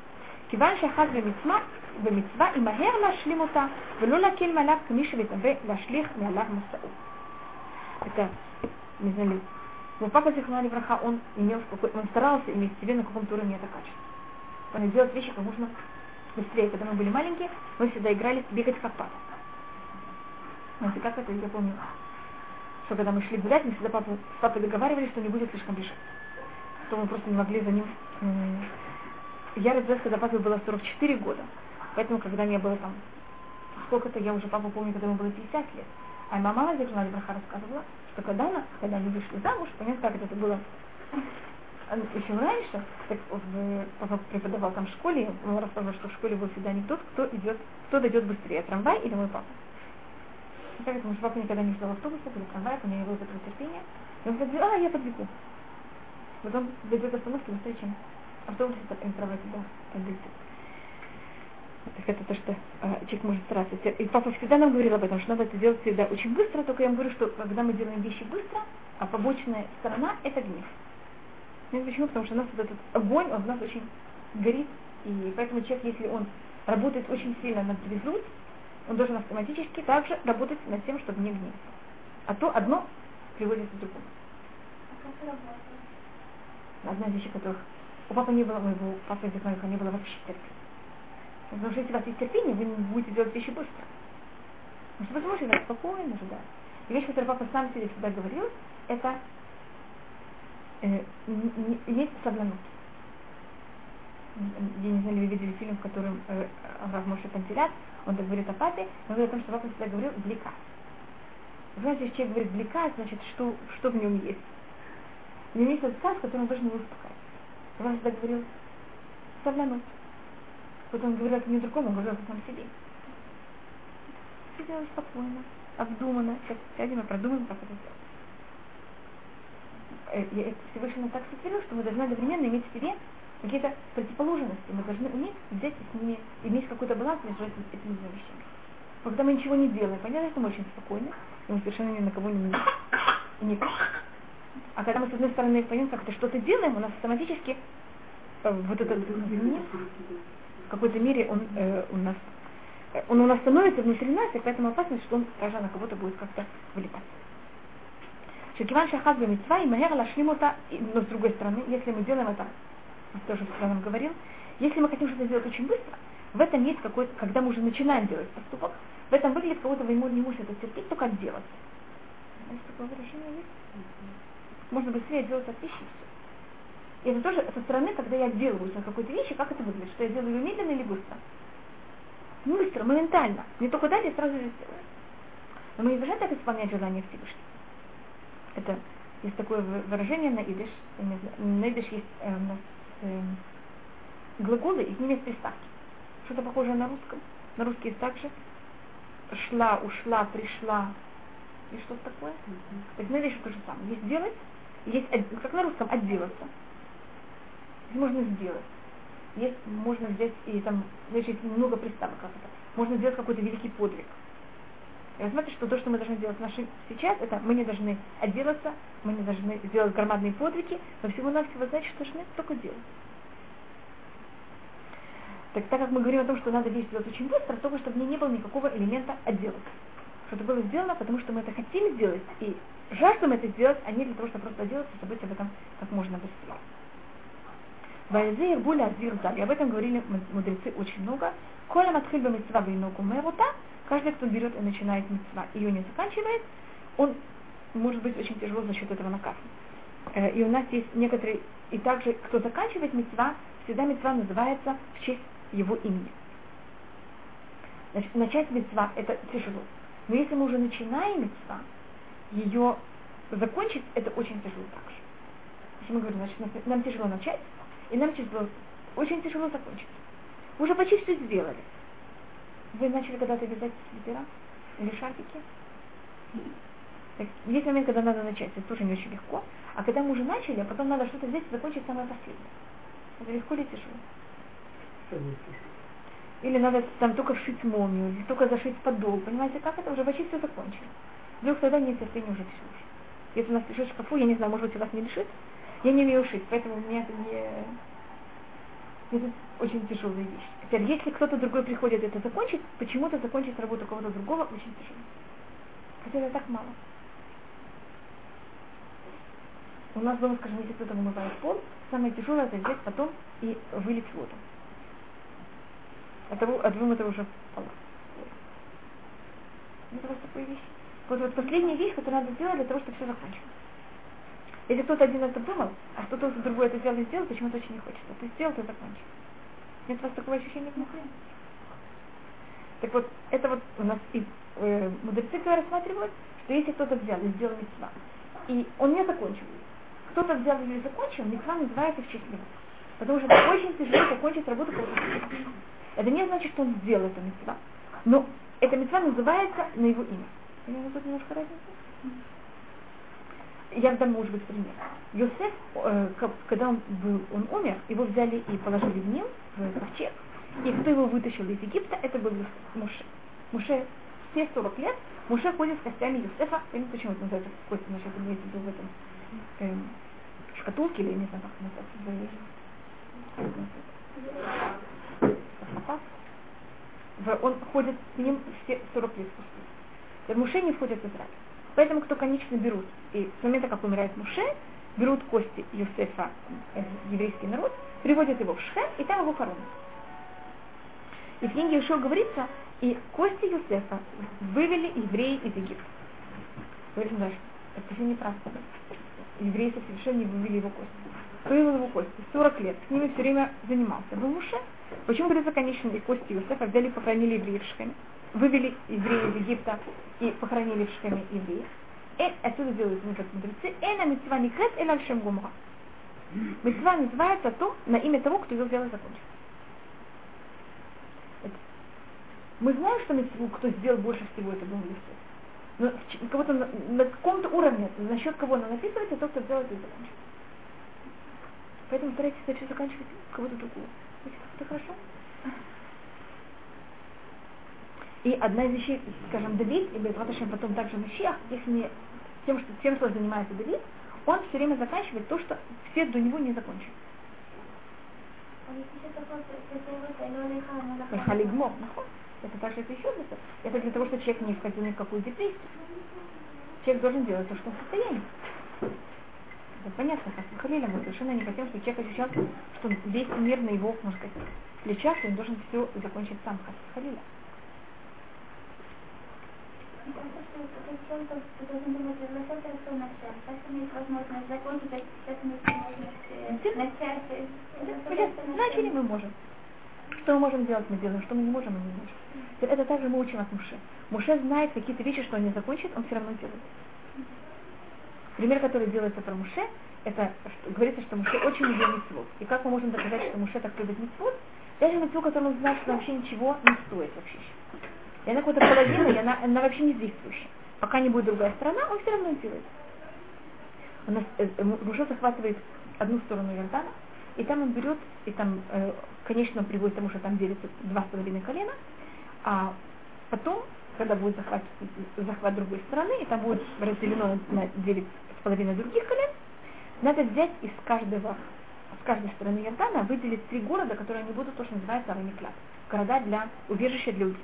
כיוון שאחז במצווה, במצווה ימהר להשלים אותה, ולא להקיל מעליו כמי שמתהווה להשליך מעליו מסעו. Это, не знаю, но папа Зихмани Враха, он имел он старался иметь в себе на каком-то уровне это качество. Он делать вещи как можно быстрее. Когда мы были маленькие, мы всегда играли бегать как папа. Знаете, как это, я помню, что когда мы шли гулять, мы всегда папу, с папой договаривались, что не будет слишком бежать. То мы просто не могли за ним... я родилась, когда папе было 44 года. Поэтому, когда мне было там сколько-то, я уже папу помню, когда ему было 50 лет. А мама Зихмани Враха рассказывала, что когда, она, когда они вышли замуж, понятно, как это было еще раньше, так папа преподавал там в школе, он рассказывал, что в школе был всегда не тот, кто идет, кто дойдет быстрее, трамвай или мой папа. И так, потому что папа никогда не ждал автобуса или трамвая, у него не было такого терпения. И он говорит, а, я подбегу. Потом дойдет остановки быстрее, чем автобус, и трамвай туда дойдет. Так это то, что э, человек может стараться. И папа всегда нам говорил об этом, что надо это делать всегда очень быстро, только я ему говорю, что когда мы делаем вещи быстро, а побочная сторона это гнев. Ну, почему? Потому что у нас вот этот огонь, он в нас очень горит, и поэтому человек, если он работает очень сильно над резут, он должен автоматически также работать над тем, чтобы не гневаться. А то одно приводит к другому. Одна из вещей, которых у папы не было, моего папы Зихмариха не было вообще терпения. Потому что если у вас есть терпение, вы не будете делать вещи быстро. Потому что вы сможете так спокойно ждать. И вещь, которую папа сам себе всегда говорил, это э, иметь соблазнуть. Я не знаю, вы видели фильм, в котором э, Авраам Моше Пантелят, он так говорит о папе, он говорит о том, что папа всегда говорил блика. Знаете, если человек говорит блика, значит, что, что в нем есть. У него есть этот сказ, который он должен его. Авраам всегда говорил соблазнуть. Потом говорят не другому, говорят сам себе. Все делать спокойно, обдуманно. Сейчас сядем и продумаем, как это сделать. Я Всевышний так сотворил, что мы должны одновременно иметь в себе какие-то противоположности. Мы должны уметь взять с ними, иметь какой-то баланс между этими, этими двумя вещами. Когда мы ничего не делаем, понятно, что мы очень спокойны, и мы совершенно ни на кого не, не А когда мы с одной стороны понимаем, как-то что-то делаем, у нас автоматически э, вот этот гнев в какой-то мере он э, у нас э, он у нас становится внутри нас, и поэтому опасность, что он даже на кого-то будет как-то влипать. Шекиван шахаз мецва и махер лашлимота, но с другой стороны, если мы делаем это, тоже всегда нам говорил, если мы хотим что-то сделать очень быстро, в этом есть какой-то, когда мы уже начинаем делать поступок, в этом выглядит кого-то вы не можете это терпеть, только делать. Знаете, такое выражение есть? Можно быстрее делать от вещи. И это тоже со стороны, когда я делаю на какой-то вещи, как это выглядит, что я делаю ее медленно или быстро. Быстро, моментально. Не только дать, я сразу же сделаю. Но мы не должны так исполнять желание Всевышнего. Это есть такое выражение на идиш. На идиш есть э, у нас э, глаголы, и с ними есть приставки. Что-то похожее на русском. На русский есть также шла, ушла, пришла и что-то такое. Mm-hmm. То есть на идиш то же самое. Есть делать, Есть, как на русском, отделаться. Можно сделать. Есть, можно взять и там, значит, много приставок. Можно сделать какой-то великий подвиг. И вы смотрите, что то, что мы должны делать наши сейчас, это мы не должны отделаться, мы не должны сделать громадные подвиги, но всего-навсего, значит, что должны только делать. Так, так как мы говорим о том, что надо сделать очень быстро, только чтобы не было никакого элемента отделаться. Что это было сделано, потому что мы это хотим сделать, и жаждем это сделать, а не для того, чтобы просто отделаться и забыть об этом как можно быстрее. Вайзе Ирбуля Адвирзаль. Об этом говорили мудрецы очень много. Коля Матхильба Митцва Гайноку Мерута. Каждый, кто берет и начинает митцва, ее не заканчивает, он может быть очень тяжело за счет этого наказан. Э, и у нас есть некоторые, и также, кто заканчивает митцва, всегда митцва называется в честь его имени. Значит, начать митцва это тяжело. Но если мы уже начинаем митцва, ее закончить это очень тяжело также. Если мы говорим, значит, нам тяжело начать, и нам тяжело, очень тяжело закончить. Вы уже почти все сделали. Вы начали когда-то вязать свитера или шарфики? Так, есть момент, когда надо начать, это тоже не очень легко. А когда мы уже начали, а потом надо что-то взять и закончить самое последнее. Это легко или тяжело? Или надо там только вшить молнию, или только зашить подол. Понимаете, как это? Уже почти все закончили. Вдруг тогда нет терпения уже все. Если у нас лежит шкафу, я не знаю, может быть, у вас не лежит, я не умею шить, поэтому у меня это не... Это очень тяжелая вещь. Теперь, если кто-то другой приходит это закончить, почему-то закончить работу кого-то другого очень тяжело. Хотя это так мало. У нас дома, скажем, если кто-то вымывает пол, самое тяжелое это взять потом и вылить воду. От того, от вымытого уже пола. Это вот такая вещь. Вот, вот последняя вещь, которую надо сделать для того, чтобы все закончилось. Если кто-то один это думал, а кто-то другой это взял и сделал, почему-то очень не хочется. Ты сделал, ты закончил. Нет у вас такого ощущения? Нет? Так вот, это вот у нас и э, мудрецы рассматривают, что если кто-то взял и сделал митцва, и он не закончил, кто-то взял и закончил, митцва называется в честь него. Потому что это очень тяжело закончить работу кого-то Это не значит, что он сделал эту митцва, но эта митцва называется на его имя. Понимаете, тут немножко разница? я дам, может быть, пример. Йосеф, э, когда он был, он умер, его взяли и положили в Нил, в ковчег, и кто его вытащил из Египта, это был Муше. Муше все 40 лет, Муше ходит с костями Йосефа, я не почему это называется кости, значит, это имеется в виду в этом эм, шкатулке, или я не знаю, как называется. Он ходит с ним все 40 лет спустя. Муше не входит в Израиль. Поэтому кто, конечно, берут, и с момента, как умирает Муше, берут кости Юсефа, э, еврейский народ, приводят его в Шхем, и там его хоронят. И в книге Ишо говорится, и кости Юсефа вывели евреи из Египта. Говорится дальше, это совсем неправда. Евреи совершенно не вывели его кости. Вывел его кости. 40 лет. С ними все время занимался. Был Муше. Почему говорится, конечно, и кости Юсефа взяли и похоронили евреев вывели евреев из Египта и похоронили в Шхеме евреев. И отсюда делают некоторые мудрецы. Эна митцва не крет, эна шем гумра. Митцва называется то, на имя того, кто ее сделал закончил. Мы знаем, что митцву, кто сделал больше всего, это был Иисус. Но на, на каком-то уровне, за счет кого она написывается, тот, кто сделал это и закончил. Поэтому старайтесь все заканчивать кого-то другого. Это хорошо? И одна из вещей, скажем, Давид, и Безраташем потом также Машиах, если не тем, что, тем, что занимается Давид, он все время заканчивает то, что все до него не закончили. Халигмо, это также это еще для Это для того, чтобы человек не входил ни в какую депрессию. Человек должен делать то, что он в состоянии. Это понятно, как Халиля мы совершенно не хотим, чтобы человек ощущал, что весь мир на его, можно сказать, плечах, и он должен все закончить сам, как Халиля. Начали мы можем. Что мы можем делать, мы делаем. Что мы не можем, мы не можем. Это также мы учим от Муше. Муше знает какие-то вещи, что он не закончит, он все равно делает. Пример, который делается про Муше, это что, говорится, что Муше очень любил митцвот. И как мы можем доказать, что Муше так любит митцвот? Даже митцвот, который он знает, что вообще ничего не стоит вообще. И она какой-то половина, и она, она вообще не действующая. Пока не будет другая сторона, он все равно делает. У нас, э, э Муше захватывает одну сторону Иордана, и там он берет, и там, э, конечно, он приводит к тому, что там делится два с половиной колена, а потом, когда будет захват, захват другой стороны, и там будет разделено на 9 половина других колен, надо взять из каждого, с каждой стороны Иордана, выделить три города, которые они будут то, что называется Аваниклят. Города для убежища для людей.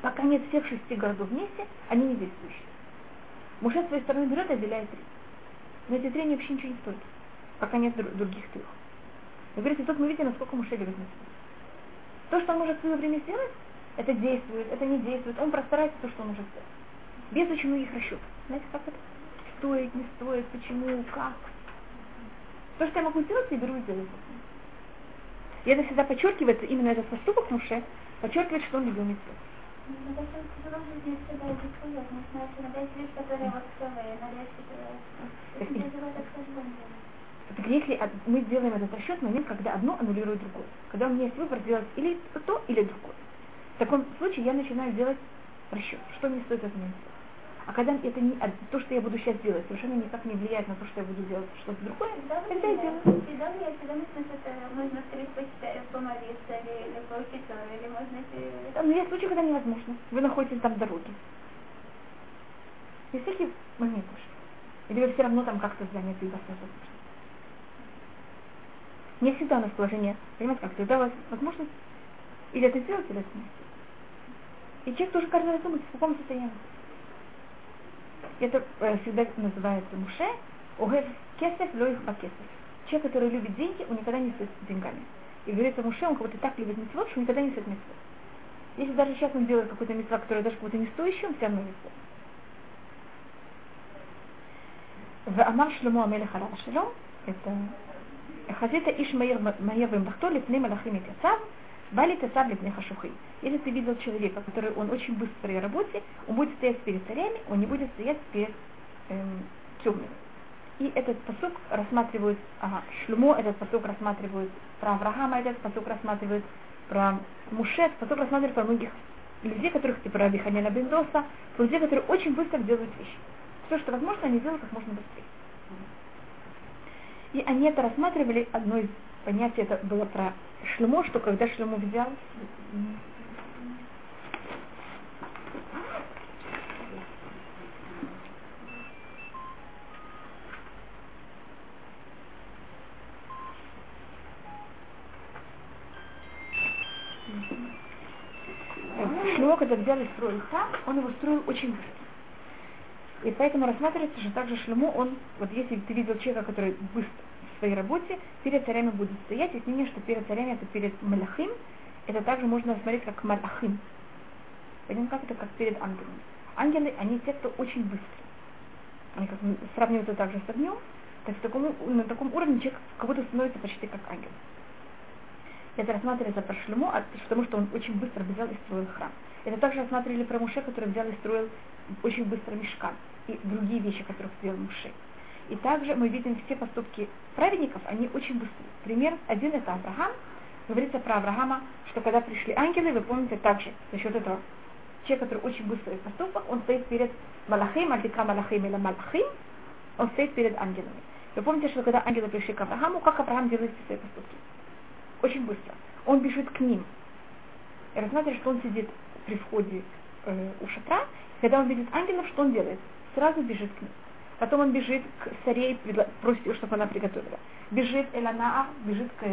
Пока нет всех шести городов вместе, они не действующие. Муж с своей стороны берет и отделяет три. Но эти три вообще ничего не стоят, пока нет других трех. И говорите, тут мы видим, насколько Муше грязный. То, что он может в свое время сделать, это действует, это не действует. Он простарается то, что он может сделать. Без очень многих расчетов. Знаете, как это? Стоит, не стоит, почему, как. То, что я могу сделать, я беру и делаю. И это всегда подчеркивается, именно этот поступок Муше, подчеркивает, что он любил митцвот. Так если мы делаем этот расчет в момент, когда одно аннулирует другое. Когда у меня есть выбор сделать или то, или другое. В таком случае я начинаю делать расчет, что мне стоит от меня а когда это не, а то, что я буду сейчас делать, совершенно никак не влияет на то, что я буду делать что-то другое, тогда я делаю. Всегда ли, всегда можно встретить помолиться или, поучиться, или можно... Но есть случаи, когда невозможно. Вы находитесь там в дороге. Есть всякие моменты. Или вы все равно там как-то заняты и вас. Не всегда у нас положение, понимаете, как тогда у вас возможность или это сделать, или это не И человек тоже каждый раз думает, в каком состоянии это всегда называется муше, огев кесев, лоих бакесев. Человек, который любит деньги, он никогда не сыт деньгами. И говорится муше, он кого-то так любит митцвот, что никогда не сыт митцвот. Если даже сейчас он делает какой-то митцва, который даже какой-то не стоящий, он все равно не сыт. В Амар Шломо Амеле Халашелом, это Хазита Иш Майер Пней Малахим Кацав, Бали тесав лепне хашухи. Если ты видел человека, который он очень быстро в работе, он будет стоять перед царями, он не будет стоять перед эм, темными. И этот посук рассматривает, ага, Шлюмо этот посук рассматривает про Авраама, этот посук рассматривает про Муше, этот посук рассматривает про многих людей, которых типа Раби Ханяна Бендоса, про людей, которые очень быстро делают вещи. Все, что возможно, они делают как можно быстрее. И они это рассматривали, одно из понятий это было про Шлемо, что когда Шлемо взял Шлемо, когда взял и строил храм, он его строил очень быстро. И поэтому рассматривается, что также Шлемо, он, вот если ты видел человека, который быстро, своей работе перед царями будет стоять. Есть мнение, что перед царями это перед Маляхим. Это также можно рассмотреть как Малахим. Пойдем как это, как перед ангелами. Ангелы, они те, кто очень быстрые. Они как сравниваются также с огнем. Так в на таком уровне человек как будто становится почти как ангел. Это рассматривается про Шлему, потому что он очень быстро взял и строил храм. Это также рассматривали про Муше, который взял и строил очень быстро мешкан и другие вещи, которых сделал Муше. И также мы видим все поступки праведников, они очень быстрые. Пример один это Авраам. Говорится про Авраама, что когда пришли ангелы, вы помните также, за счет этого человек, который очень быстрый поступок, он стоит перед Малахим, Альдика Малахим или Малахим, он стоит перед ангелами. Вы помните, что когда ангелы пришли к Аврааму, как Авраам делает все свои поступки? Очень быстро. Он бежит к ним. И рассматривает, что он сидит при входе э, у шатра. Когда он видит ангелов, что он делает? Сразу бежит к ним. Потом он бежит к царе и просит ее, чтобы она приготовила. Бежит Эланаа, бежит к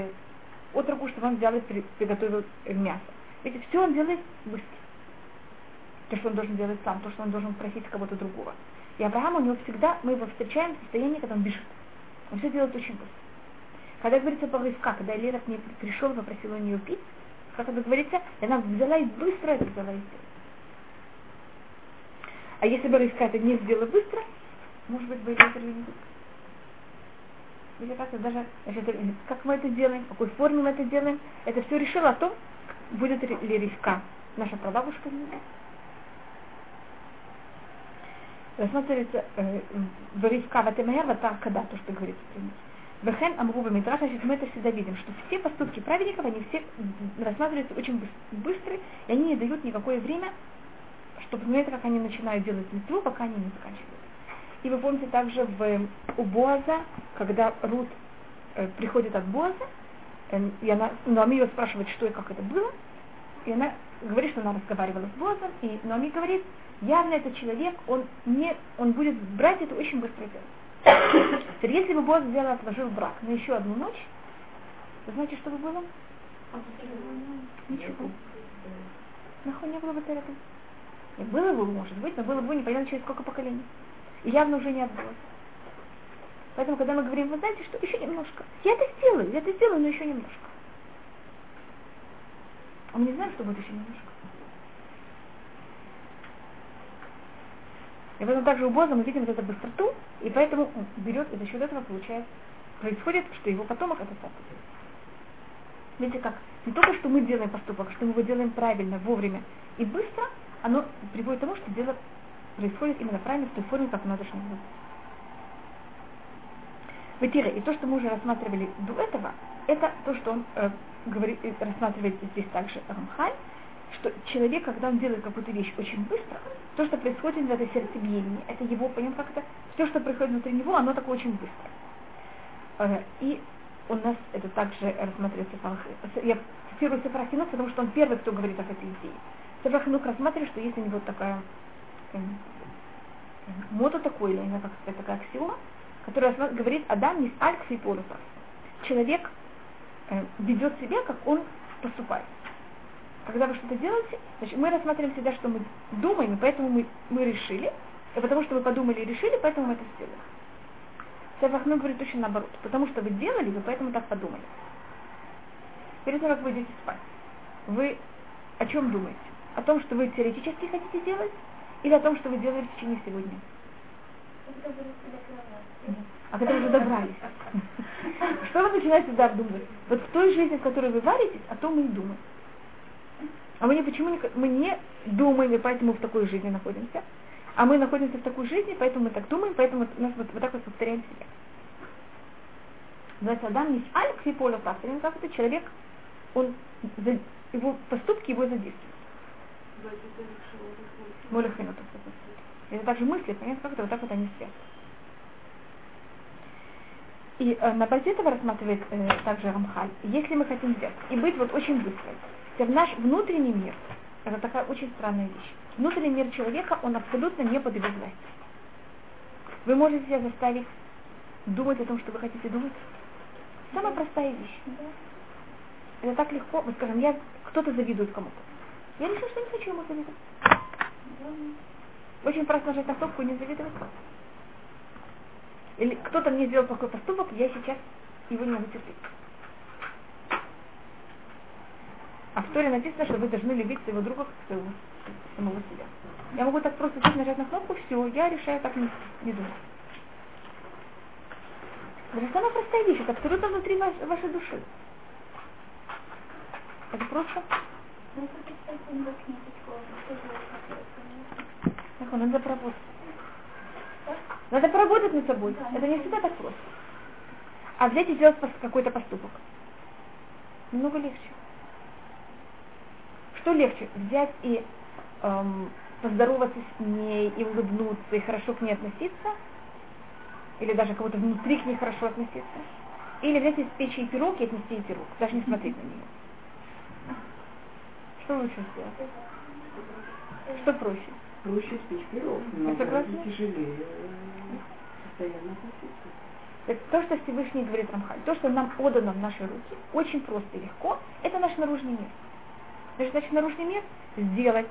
отроку, чтобы он взял и приготовил мясо. Видите, все он делает быстро. То, что он должен делать сам, то, что он должен просить кого-то другого. И Авраам у него всегда, мы его встречаем в состоянии, когда он бежит. Он все делает очень быстро. Когда говорится по Ривка, когда Лера к ней пришел и попросил у нее пить, как это говорится, и она взяла и быстро это взяла и сделала. А если бы Ривка это не сделала быстро, может быть, были это или как-то даже, значит, как мы это делаем, в какой форме мы это делаем, это все решило о том, будет ли Ривка наша прабабушка. Рассматривается э, в Ривка, в Атаркада, то, что говорится пример. Вехен Амруба Мидраш, значит, мы это всегда видим, что все поступки праведников, они все рассматриваются очень быстро, и они не дают никакое время, чтобы посмотреть, как они начинают делать митву, пока они не заканчивают. И вы помните также в, у Боаза, когда Рут э, приходит от Боаза, э, и она, Нуами ее спрашивает, что и как это было, и она говорит, что она разговаривала с Боазом, и Нуами говорит, явно этот человек, он, не, он будет брать это очень быстро делать. Теперь, если бы Боаз взял и отложил брак на еще одну ночь, вы знаете, что бы было? Ничего. Нахуй не было бы этого. И было бы, может быть, но было бы непонятно через сколько поколений. И явно уже не отбылось. Поэтому, когда мы говорим, вы знаете, что еще немножко. Я это сделаю, я это сделаю, но еще немножко. А мы не знаем, что будет еще немножко. И поэтому также у Боза мы видим вот эту быстроту, и поэтому он берет, и за счет этого получает, происходит, что его потомок это так. Видите как? Не только, что мы делаем поступок, что мы его делаем правильно, вовремя и быстро, оно приводит к тому, что дело происходит именно правильно, в той форме, как оно должно быть. И то, что мы уже рассматривали до этого, это то, что он э, говорит, э, рассматривает здесь также Рамхаль, что человек, когда он делает какую-то вещь очень быстро, то, что происходит в этой сердцебиении, это его, понятно, как это, все, что происходит внутри него, оно такое очень быстро. Э, и у нас это также рассматривается, я цитирую Сефрахинук, потому что он первый, кто говорит об этой идее. Сефрахинук рассматривает, что есть у него такая мото такой, или не знаю, как сказать, такая аксиома, которая говорит Адам не аль кфиполюсас. Человек э, ведет себя, как он поступает. Когда вы что-то делаете, значит, мы рассматриваем себя, что мы думаем, и поэтому мы, мы решили, и потому что мы подумали и решили, поэтому мы это сделали. Сефахну говорит точно наоборот. Потому что вы делали, вы поэтому так подумали. Перед тем, как вы идете спать, вы о чем думаете? О том, что вы теоретически хотите делать, или о том, что вы делали в течение всего дня? А когда вы уже добрались. Что вы начинаете туда обдумывать? Вот в той жизни, в которой вы варитесь, о том мы и думаем. А мы не почему не, мы не думаем, и поэтому в такой жизни находимся. А мы находимся в такой жизни, поэтому мы так думаем, поэтому у нас вот, вот так вот повторяем себя. Называется Адам не аль квиполя пасторин, как это человек, он, его поступки его задействуют. Молехинутов. Это также мысли, понятно, как это вот так вот они связаны. И э, на базе этого рассматривает э, также Рамхаль, если мы хотим взять и быть вот очень быстрым, в наш внутренний мир, это такая очень странная вещь. Внутренний мир человека, он абсолютно не под его властью. Вы можете себя заставить думать о том, что вы хотите думать. Самая простая вещь. Это так легко. Мы скажем, я кто-то завидует кому-то. Я решил, что не хочу ему завидовать. Очень просто нажать на кнопку и не завидовать. Или кто-то мне сделал плохой поступок, я сейчас его не могу терпеть. А в Торе написано, что вы должны любить своего друга как своего самого себя. Я могу так просто здесь нажать на кнопку, все, я решаю так не, не думать. Это же самая простая вещь, это абсолютно внутри ваш, вашей души. Это просто... Так, надо поработать. Надо поработать над собой. Это не всегда так просто. А взять и сделать какой-то поступок. Много легче. Что легче? Взять и эм, поздороваться с ней и улыбнуться, и хорошо к ней относиться? Или даже кого-то внутри к ней хорошо относиться? Или взять и испечь ей пирог и отнести ей пирог, даже не смотреть на нее? Что лучше сделать? Что проще? Проще спечь пирог, но тяжелее постоянно относиться. Так то, что Всевышний говорит Рамхаль, то, что нам отдано в наши руки, очень просто и легко, это наш наружный мир. Значит, наш наружный мир сделать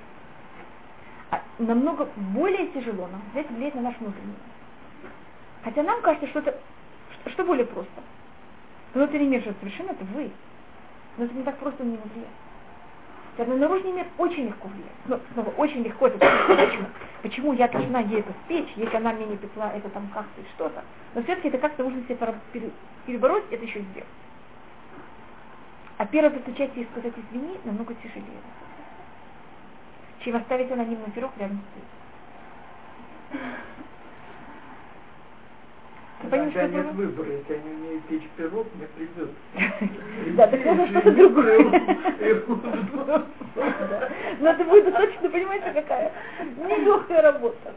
а намного более тяжело нам взять влиять на наш внутренний мир. Хотя нам кажется, что это что, что более просто. Внутренний мир же совершенно это вы. Но это не так просто на него влиять. На наружный мир очень легко влиять. Но снова очень легко это точно. Почему я должна ей это спечь, если она мне не пекла это там как-то и что-то. Но все-таки это как-то нужно себе перебороть, это еще сделать. А первое постучать и сказать извини намного тяжелее чем оставить анонимный пирог рядом с ней. Понимаешь, что нет выбора, если они умеют печь пирог, мне придется. Да, так можно что-то другое. Но это будет точно, понимаете, какая нелегкая работа.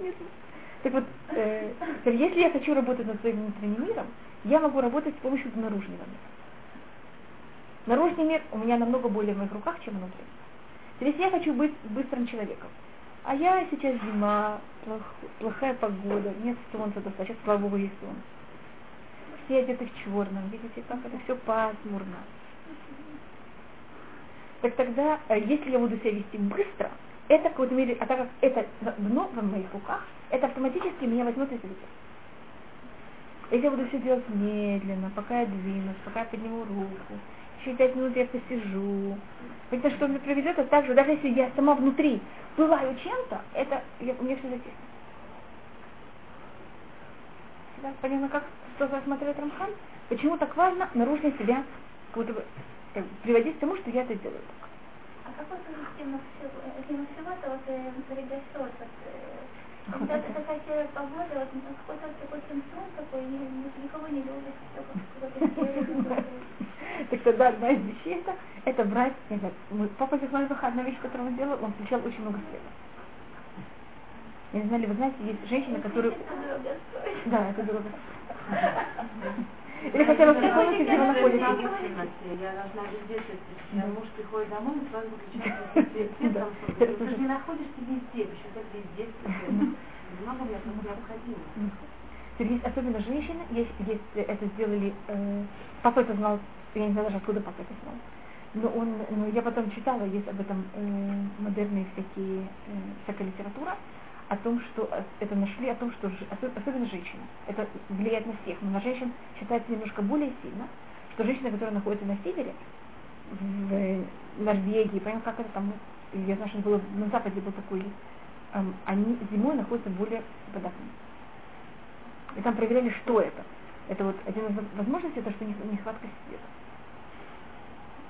не знаю. Так вот, э, если я хочу работать над своим внутренним миром, я могу работать с помощью наружного мира. Наружный мир у меня намного более в моих руках, чем внутри. То есть я хочу быть быстрым человеком. А я сейчас зима, плох, плохая погода, нет солнца достаточно, сейчас, есть солнце. Все одеты в черном, видите, как это все пасмурно. Так тогда, э, если я буду себя вести быстро, это какой-то мере, а так как это дно в моих руках, это автоматически меня возьмет и заведет. Если я буду все делать медленно, пока я двинусь, пока я подниму руку, еще пять минут я посижу. Понятно, что мне приведет, это так же, даже если я сама внутри пылаю чем-то, это я, у меня все затихнет. Да, понятно, как что рассматривает Рамхан? Почему так важно наружно себя как будто бы, как, приводить к тому, что я это делаю так. А какой позитивно всего-то вот э, регрессор, вот, э, когда такая погода, вот какой-то вот такой симптом такой, никого не любит, все Так тогда одна из вещей это, это брать, не знаю, папа Зихман одна вещь, которую он делал, он включал очень много света. Я не знаю, ли вы знаете, есть женщины, которые... Да, это дорого. Или хотя бы в той комнате, где вы находитесь. Я должна везде свет. Муж приходит домой, и сразу выключает свет. Ты же не находишься везде, почему так везде Много мне необходимо. Есть особенно женщины, есть, есть это сделали, э, папа это знал, я не знаю даже откуда папа это знал. Но он, но я потом читала, есть об этом э, модерные всякие, э, всякая литература, о том, что это нашли, о том, что особенно женщины, это влияет на всех, но на женщин считается немножко более сильно, что женщины, которые находятся на севере, в Норвегии, понятно, как это там, я знаю, что было, на Западе был такой, эм, они зимой находятся более податными. И там проверяли, что это. Это вот один из возможностей, это что нехватка света.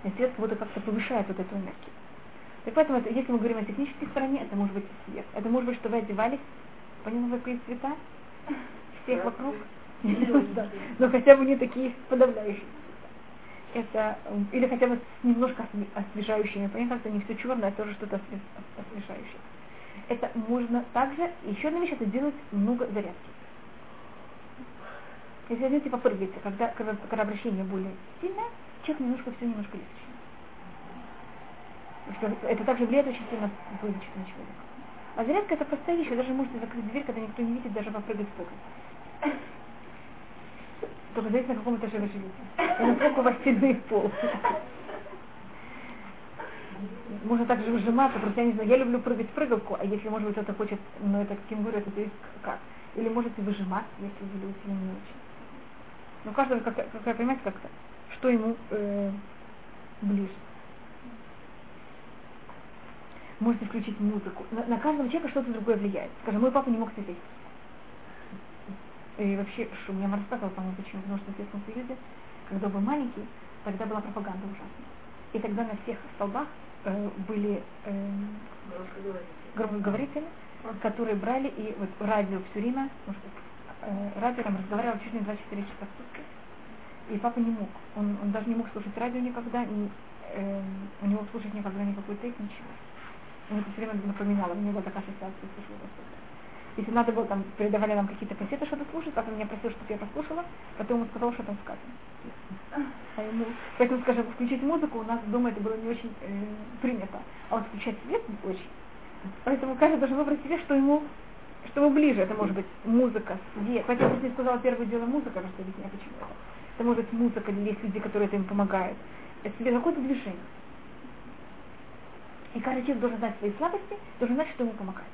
И свет как будто как-то повышает вот эту энергию. Так поэтому, это, если мы говорим о технической стороне, это может быть свет. Это может быть, что вы одевались, поняла, в какие цвета? Всех вокруг? Но хотя бы не такие подавляющие. Это, или хотя бы немножко освежающими. Понятно, как-то не все черное, а тоже что-то освежающее. Это можно также, еще одна вещь, это делать много зарядки. Если возьмете, попрыгаете, когда кровообращение более сильное, человек немножко все немножко легче это также влияет очень сильно на человека. А зарядка это простая вещь, вы даже можете закрыть дверь, когда никто не видит, даже попрыгать спокойно. Только зависит на каком этаже вы живете. И насколько у вас стены пол. Можно также выжиматься, просто я не знаю, я люблю прыгать в прыгалку, а если, может быть, кто-то хочет, ну это говорю, это зависит как. Или можете выжиматься, если вы любите, не очень. Но каждого, как, как понимаете, как-то, что ему э, ближе можете включить музыку. На, на каждого человека что-то другое влияет. Скажем, мой папа не мог сидеть. И вообще, что мне мама рассказывала, по-моему, почему. Потому что в Советском Союзе, когда был маленький, тогда была пропаганда ужасная. И тогда на всех столбах э, были э, громкоговорители, которые брали и вот радио все время, может, э, радио там разговаривал чуть не 24 часа в сутки. И папа не мог. Он, он даже не мог слушать радио никогда, и э, у него слушать никогда никакой тейп, ничего. Мне это все время напоминало, мне была такая ассоциация с Если надо было, там, передавали нам какие-то кассеты, что-то слушать, папа меня просил, чтобы я послушала, потом ему сказал, что там сказано. А ему, поэтому, скажем, включить музыку у нас дома это было не очень э, принято, а вот включать свет очень. Поэтому каждый должен выбрать себе, что ему, что ему ближе. Это может быть музыка, свет. Поэтому я не сказала первое дело музыка, просто объясняю почему это. Это может музыка, или есть люди, которые это им помогают. Это себе какое-то движение. И каждый человек должен знать свои слабости, должен знать, что ему помогает.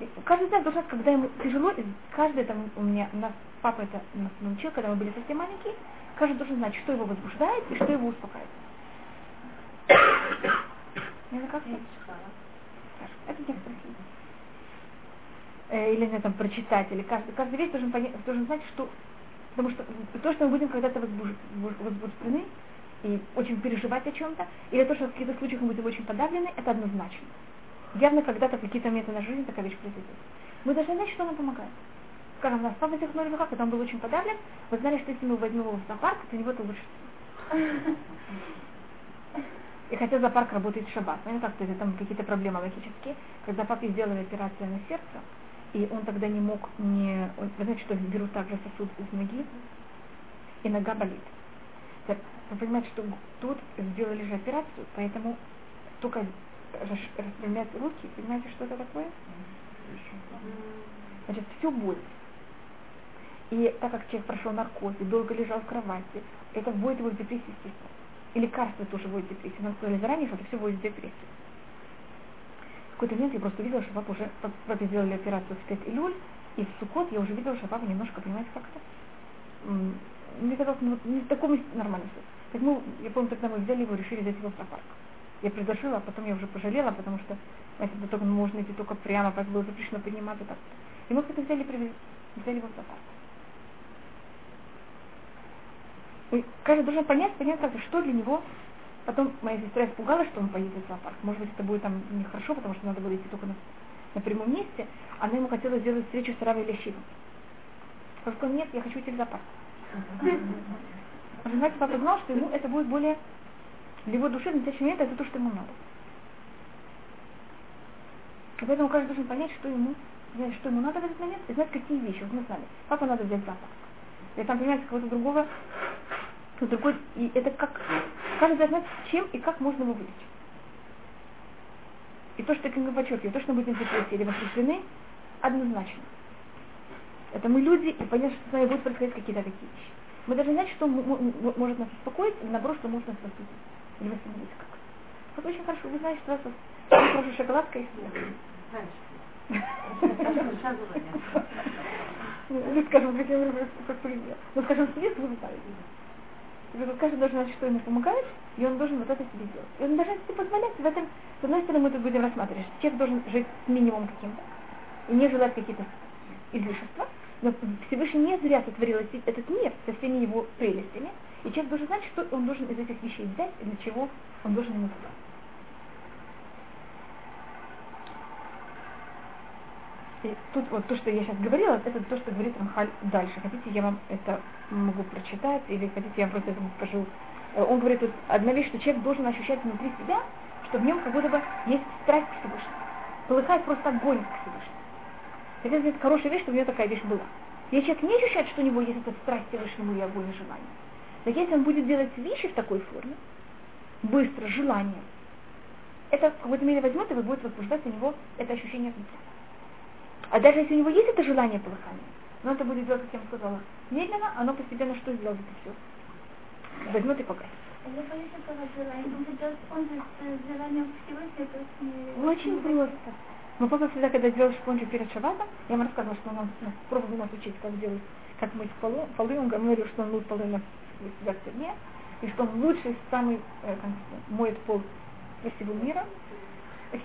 И каждый человек должен знать, когда ему тяжело, и каждый там у меня, у нас папа это нас научил, когда мы были совсем маленькие, каждый должен знать, что его возбуждает и что его успокаивает. Это как Это некоторые э, или не там прочитать, или каждый, каждый вещь должен, понять, должен знать, что потому что то, что мы будем когда-то возбуждены, и очень переживать о чем-то, или то, что в каких-то случаях мы будем очень подавлены, это однозначно. Явно когда-то в какие-то моменты нашей жизни такая вещь произойдет. Мы должны знать, что нам помогает. Скажем, у нас папа этих ноль когда он был очень подавлен, вы знали, что если мы возьмем его в зоопарк, то у него это лучше. И хотя зоопарк работает в шаббат, ну как, то есть там какие-то проблемы логические, когда папе сделали операцию на сердце, и он тогда не мог не... Вы знаете, что берут также сосуд из ноги, и нога болит. Вы понимаете, что тут сделали же операцию, поэтому только распрямлять руки, понимаете, что это такое? Значит, всю боль. И так как человек прошел наркоз и долго лежал в кровати, это вводит его в депрессию, естественно. И лекарства тоже вводят в депрессию. Нам сказали заранее, что это все депрессию. В какой-то момент я просто видела, что папа уже, папе сделали операцию в 5 июль, и в Сукот я уже видела, что папа немножко, понимаете, как-то мне казалось, ну, не в таком нормальном Так мы, я помню, тогда мы взяли его, решили взять его в зоопарк. Я предложила, а потом я уже пожалела, потому что, знаете, это только можно идти только прямо, как было запрещено подниматься так. И мы как-то взяли, привезли, взяли его в зоопарк. И каждый должен понять, понять, что для него. Потом моя сестра испугалась, что он поедет в зоопарк. Может быть, это будет там нехорошо, потому что надо было идти только на, на прямом месте. Она ему хотела сделать встречу с Равой Лещивым. Он сказал, нет, я хочу идти в зоопарк. Понимаете, папа знал, что ему это будет более для его души в настоящий момент это то, что ему надо. Поэтому каждый должен понять, что ему, что ему надо в этот момент, и знать, какие вещи. Вот мы с. Папа надо взять запах. И там, понимаете, кого-то другого, другой, и это как, каждый должен знать, чем и как можно его вылечить. И то, что я подчеркиваю, то, что мы будем депрессии или восхищены, однозначно. Это мы люди, и понятно, что с нами будут происходить какие-то такие вещи. Мы должны знать, что может нас успокоить, или наоборот, что может нас восстановить. Или восстановить как. Вот очень хорошо, вы знаете, что у вас хорошая шоколадка и Ну, скажем, как пример. Ну, скажем, свет вы знаете. Каждый должен знать, что ему помогает, и он должен вот это себе делать. И он должен себе позволять в этом, с одной стороны, мы тут будем рассматривать, что человек должен жить с минимумом каким-то, и не желать какие-то излишества, но Всевышний не зря сотворил этот мир со всеми его прелестями, и человек должен знать, что он должен из этих вещей взять, и для чего он должен ему взять. И тут вот то, что я сейчас говорила, это то, что говорит Рамхаль дальше. Хотите, я вам это могу прочитать, или хотите, я просто это скажу. Э, он говорит, тут одна вещь, что человек должен ощущать внутри себя, что в нем как будто бы есть страсть к Всевышнему. Полыхает просто огонь к Всевышнему. Это, это хорошая вещь, что у него такая вещь была. Если человек не ощущает, что у него есть эта страсть Всевышнему и огонь и желание, так если он будет делать вещи в такой форме, быстро, желание, это в какой-то мере возьмет и будет возбуждать у него это ощущение внутри. А даже если у него есть это желание полыхания, но это будет делать, как я вам сказала, медленно, оно постепенно что сделает это все? Возьмет и погасит. Очень просто. Но папа всегда, когда делал шпонжи перед шабатом, я ему рассказывала, что он нас, ну, пробовал нас учить, как делать, как мыть полы. полы. Он говорил, что он мыл полы на себя в тюрьме, и что он лучший, самый, э, как, моет пол всего мира.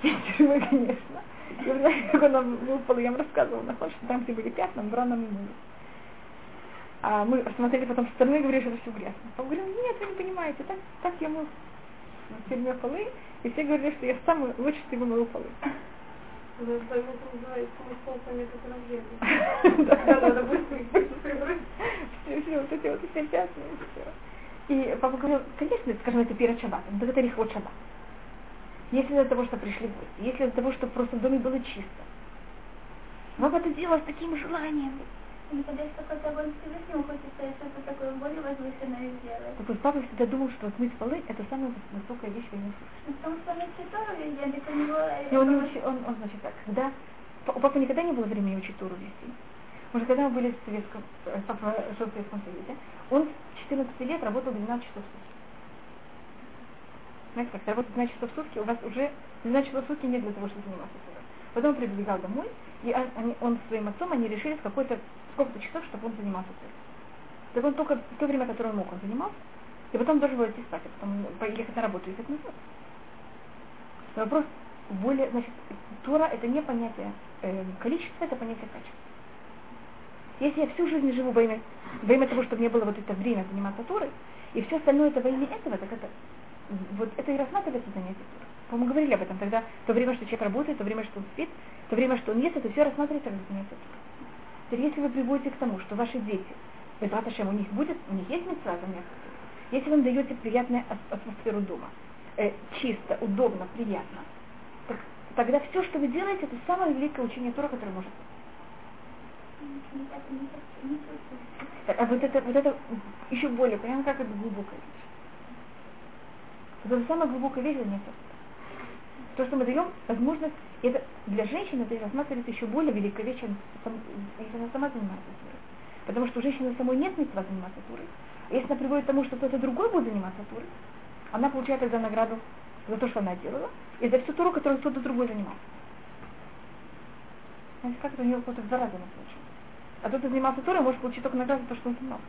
Тюрьмы, конечно. И знаете, как он полы, я ему рассказывала, находишь, что там, где были пятна, мыл. А мы посмотрели потом со стороны и говорили, что это все грязно. Он говорил, нет, вы не понимаете, так, так я мыл в тюрьме полы, и все говорили, что я самый лучший, кто мыл полы. Да. Да, Все, все, вот эти вот все пятна, все. И папа говорил, конечно, скажем, это перед шаббатом, так это лихвот шаббат. Если из-за того, что пришли гости, если из-за того, что просто в доме было чисто. Папа это делал с таким желанием. И когда есть какой-то огонь хочется что-то такое более возвышенное сделать. Так вот папа всегда думал, что отмыть полы это самая высокая вещь в мире. Ну, потому что он учит Тору, я так у него... И он, не учи, он, он, значит, так, когда... У папы никогда не было времени учить Тору вести. Уже когда мы были в Советском, э, папа жил в Советском Союзе, он с 14 лет работал 12 часов в сутки. Знаете, как работать 12 часов в сутки, у вас уже 12 часов в сутки нет для того, чтобы заниматься Торой. Потом он прибегал домой, и они, он с своим отцом, они решили в какой-то сколько-то часов, чтобы он занимался этим. Так он только в то время, которое он мог, он занимался, и потом должен был идти спать, а потом поехать на работу, ехать назад. Но вопрос более, значит, Тора это не понятие э, количества, это понятие качества. Если я всю жизнь живу во имя, во имя того, чтобы мне было вот это время заниматься Торой, и все остальное это во имя этого, так это вот это и рассматривается занятие. Мы говорили об этом тогда, то время, что человек работает, то время, что он спит, то время, что он ест, это все рассматривается как занятие. Теперь, если вы приводите к тому, что ваши дети, Безраташем, у них будет, у них есть мецва заняться, если вы им даете приятную атмосферу дома, э, чисто, удобно, приятно, так, тогда все, что вы делаете, это самое великое учение Тора, которое может быть. А вот это, вот это еще более, прям как это глубокая вещь. Это самая глубокая вещь для нее. То, что мы даем возможность, это для женщины это рассматривается еще более великая вещь, чем если она сама занимается турой. Потому что у женщины самой нет митцва заниматься турой. Если она приводит к тому, что кто-то другой будет заниматься турой, она получает тогда награду за то, что она делала, и за всю туру, которую кто-то другой занимался. Знаете, как это у нее кто-то в два получилось. А тот, кто занимался турой, может получить только награду за то, что он занимался.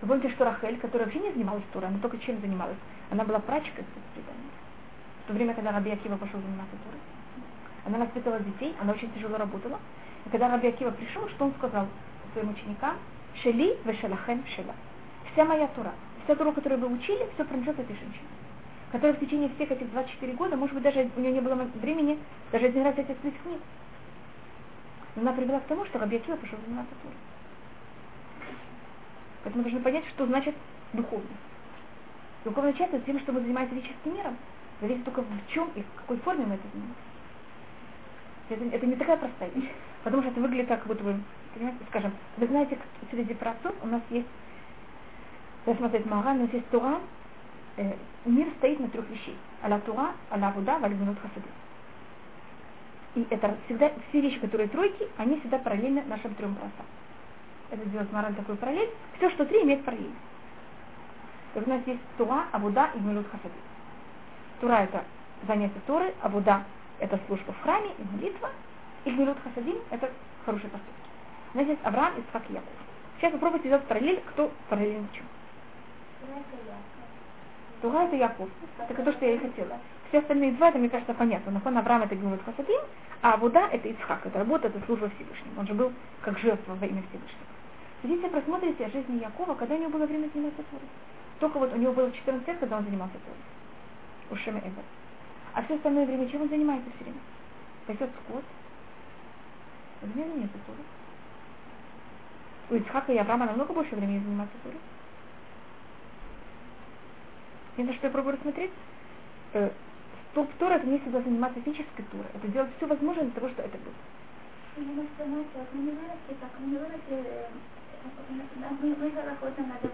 Вы помните, что Рахель, которая вообще не занималась турой, она только чем занималась? Она была прачкой в то время, когда Раби Акива пошел заниматься турой. Она воспитывала детей, она очень тяжело работала. И когда Раби Акива пришел, что он сказал своим ученикам? Шели вешалахем шела. Вся моя тура, вся тура, которую вы учили, все принадлежит этой женщине. Которая в течение всех этих 24 года, может быть, даже у нее не было времени даже один раз эти книг. Но она привела к тому, что Раби Акива пошел заниматься турой. Поэтому должны понять, что значит духовность. Духовная часть это тем, что мы занимаемся физическим миром. Зависит только в чем и в какой форме мы это занимаемся. Это, это не такая простая вещь. Потому что это выглядит как будто бы, понимаете, скажем, вы знаете, среди праотцов у нас есть, если смотреть Мара, у нас есть Тура, э, мир стоит на трех вещей. Аля Тура, Аля Вуда, Вальгунут Хасаду. И это всегда, все вещи, которые тройки, они всегда параллельны нашим трем праотцам это сделать мораль такой параллель, все, что три, имеет параллель. Так у нас есть Тура, Абуда и Гмилут Хасади. Тура это занятие Торы, Абуда это служба в храме и молитва, и Гмилут Хасадим это хорошие поступки. У нас есть Авраам, Исхак и Яков. Сейчас попробуйте сделать параллель, кто параллелен чем. Тура это Яков. Это то, что я и хотела. Все остальные два, это, мне кажется, понятно. Нахон Авраам это Гмилут Хасадим, а Абуда это Исхак. Это работа, это служба Всевышнему. Он же был как жертва во имя Всевышнего. Если просмотрите о жизни Якова, когда у него было время заниматься Торой. Только вот у него было 14 лет, когда он занимался Торой. У Шема Эбер. А все остальное время чем он занимается все время? Пасет скот. Время нет Торы. У Ицхака и Авраама намного больше времени заниматься Торой. Это что я пробую рассмотреть? Э, столб Тора это не всегда заниматься физической Торой. Это делать все возможное для того, чтобы это не не выросли мы, мы заработаем надо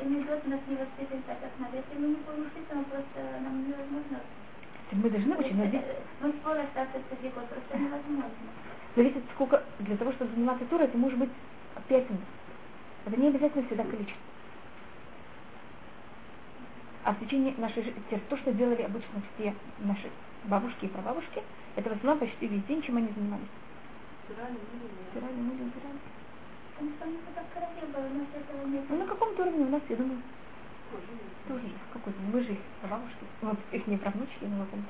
и, медот нас не воспитывает так, как надо. Если мы не будем учиться, мы просто, нам невозможно. Мы должны учить, но здесь... Мы скоро остаться среди год, просто невозможно. Зависит сколько, для того, чтобы заниматься турой, это может быть 5 минут. Это не обязательно всегда количество. А в течение нашей жизни, то, что делали обычно все наши бабушки и прабабушки, это в основном почти весь день, чем они занимались. Стирали, мыли, стирали, мыли, убирали. Ну, на каком-то уровне у нас, я думаю, тоже есть какой-то. Мы же их бабушки, вот их не правнучки, но на каком-то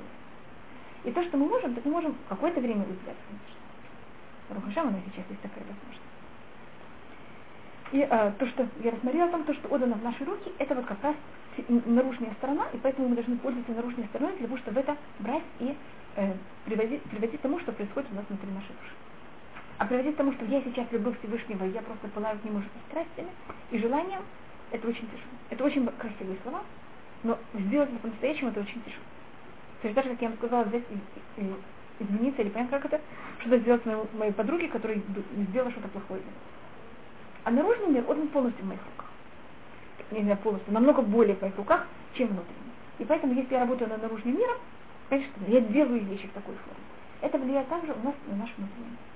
И то, что мы можем, так мы можем какое-то время уделять, конечно. Рухашам у нас сейчас есть такая возможность. И э, то, что я рассмотрела там, то, что отдано в наши руки, это вот как раз наружная сторона, и поэтому мы должны пользоваться наружной стороной для того, чтобы это брать и э, приводить, приводить к тому, что происходит у нас внутри нашей души а приводить к тому, что я сейчас люблю Всевышнего, я просто пылаю к нему страстями и желанием, это очень тяжело. Это очень красивые слова, но сделать это по-настоящему это очень тяжело. То есть даже, как я вам сказала, взять и, и измениться или понять, как это, что-то сделать моей, моей подруге, которая сделала что-то плохое. А наружный мир, он полностью в моих руках. Не знаю, полностью, намного более в моих руках, чем внутренний. И поэтому, если я работаю над наружным миром, конечно, я делаю вещи в такой форме. Это влияет также у нас на наш внутренний мир.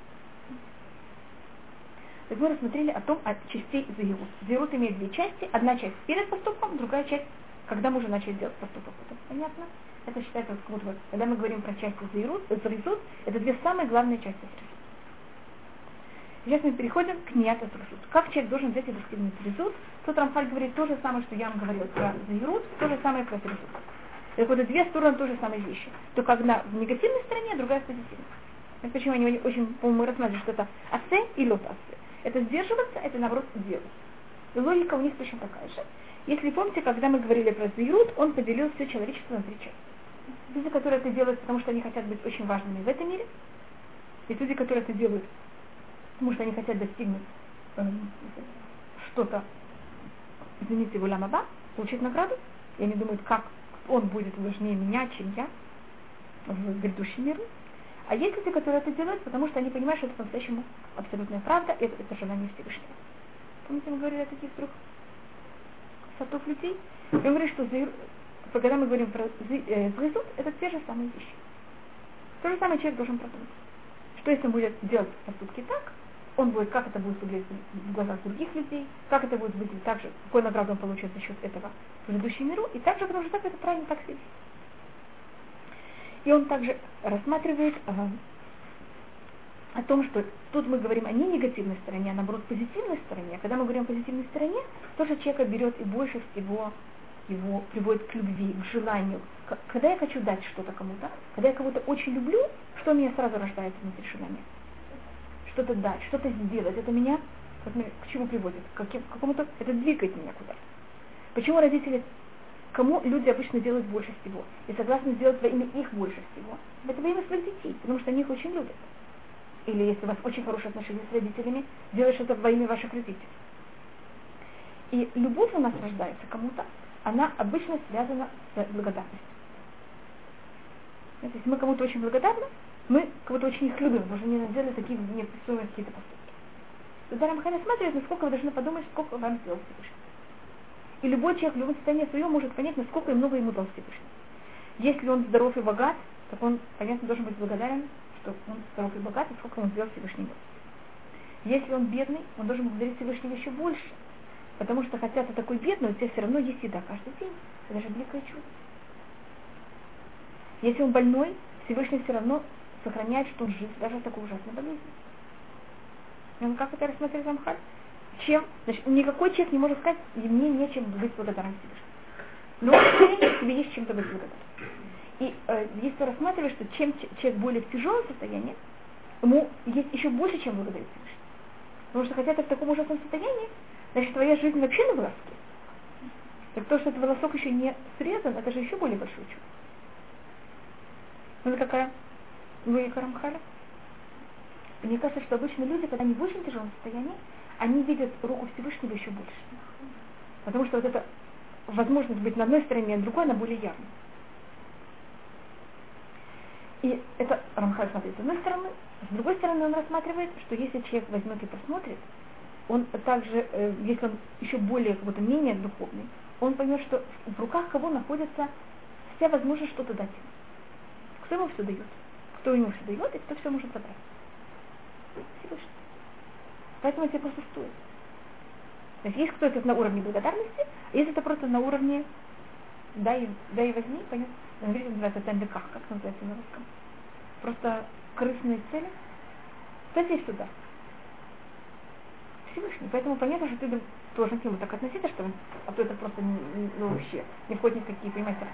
Так мы рассмотрели о том, от частей Зеирут. Зеирут имеет две части. Одна часть перед поступком, другая часть, когда мы уже начали делать поступок. Это понятно? Это считается, вот, вот, когда мы говорим про части Зеирут, Зризут, это две самые главные части Зризут. Сейчас мы переходим к Ният Зризут. Как человек должен взять и достигнуть Зризут? Тут Рамхаль говорит то же самое, что я вам говорил про Зеирут, то же самое про Зризут. Так вот, две стороны тоже самые вещи. Только одна в негативной стороне, а другая в позитивной. Это почему они очень, по-моему, рассматривают, что это асе и лот асе. Это сдерживаться, это наоборот делать. И логика у них точно такая же. Если помните, когда мы говорили про Зверут, он поделил все человечество на три части. Люди, которые это делают, потому что они хотят быть очень важными в этом мире. Есть люди, которые это делают, потому что они хотят достигнуть э, что-то, извините, в Уламаба. получить награду, и они думают, как он будет важнее меня, чем я в грядущем мире. А есть люди, которые это делают, потому что они понимают, что это по-настоящему абсолютная правда, и это, это желание Всевышнего. Помните, мы говорили о таких трех сортов людей? И он говорит, что когда мы говорим про зрезут, это те же самые вещи. То же самое человек должен продумать. Что если он будет делать поступки так, он будет, как это будет выглядеть в глазах других людей, как это будет выглядеть так же, какой награду он получит за счет этого в предыдущем миру, и также, потому что так это правильно так себя И он также рассматривает э, о том, что тут мы говорим о не негативной стороне, а наоборот позитивной стороне. А когда мы говорим о позитивной стороне, то, что человека берет и больше всего его приводит к любви, к желанию. Когда я хочу дать что-то кому-то, когда я кого-то очень люблю, что у меня сразу рождается внутри желания? Что-то дать, что-то сделать. Это меня к чему приводит? К какому-то, это двигает меня куда-то. Почему родители, кому люди обычно делают больше всего? И согласны сделать во имя их больше всего? Это во имя своих детей, потому что они их очень любят. Или если у вас очень хорошие отношения с родителями, делаешь это во имя ваших родителей. И любовь у нас рождается кому-то, она обычно связана с благодарностью. Если мы кому-то очень благодарны, мы кого-то очень их любим, потому что они сделали такие неописуемые какие-то поступки. Тогда Рамхан смотрит, насколько вы должны подумать, сколько вам сделал Всевышний. И любой человек в любом состоянии своем может понять, насколько много ему дал Всевышний. Если он здоров и богат, так он, понятно, должен быть благодарен, что он здоров и богат, и сколько он сделал Всевышний Если он бедный, он должен благодарить Всевышнего еще больше, Потому что хотя ты такой бедный, у тебя все равно есть еда каждый день. Это же великое чудо. Если он больной, Всевышний все равно сохраняет, что он жив, даже в такой ужасной болезни. И он как это рассмотреть Амхаль? Чем? Значит, никакой человек не может сказать, мне нечем быть благодарным Всевышнему. Но тебе есть чем-то быть благодарным. И э, если рассматривать, что чем человек более в тяжелом состоянии, ему есть еще больше, чем благодарить Всевышнему. Потому что хотя ты в таком ужасном состоянии, значит твоя жизнь вообще на волоске. Так то, что этот волосок еще не срезан, это же еще более большой чудо. Ну, это какая логика Рамхаля? Мне кажется, что обычно люди, когда они в очень тяжелом состоянии, они видят руку Всевышнего еще больше. Потому что вот эта возможность быть на одной стороне, а на другой, она более явна. И это Рамхаль смотрит с одной стороны. С другой стороны, он рассматривает, что если человек возьмет и посмотрит, он также, э, если он еще более, как будто менее духовный, он поймет, что в руках кого находится вся возможность что-то дать. Кто ему все дает? Кто ему все дает и кто все может забрать. Всевышний. Поэтому тебе просто стоит. То есть есть кто-то на уровне благодарности, а есть это просто на уровне дай, дай возьми, понятно? На английском называется тендеках, как называется на русском. Просто крысные цели. Кстати, есть сюда. Всевышний. Поэтому понятно, что ты должен к нему так относиться, что а то это просто ну, вообще не входит ни в понимаете,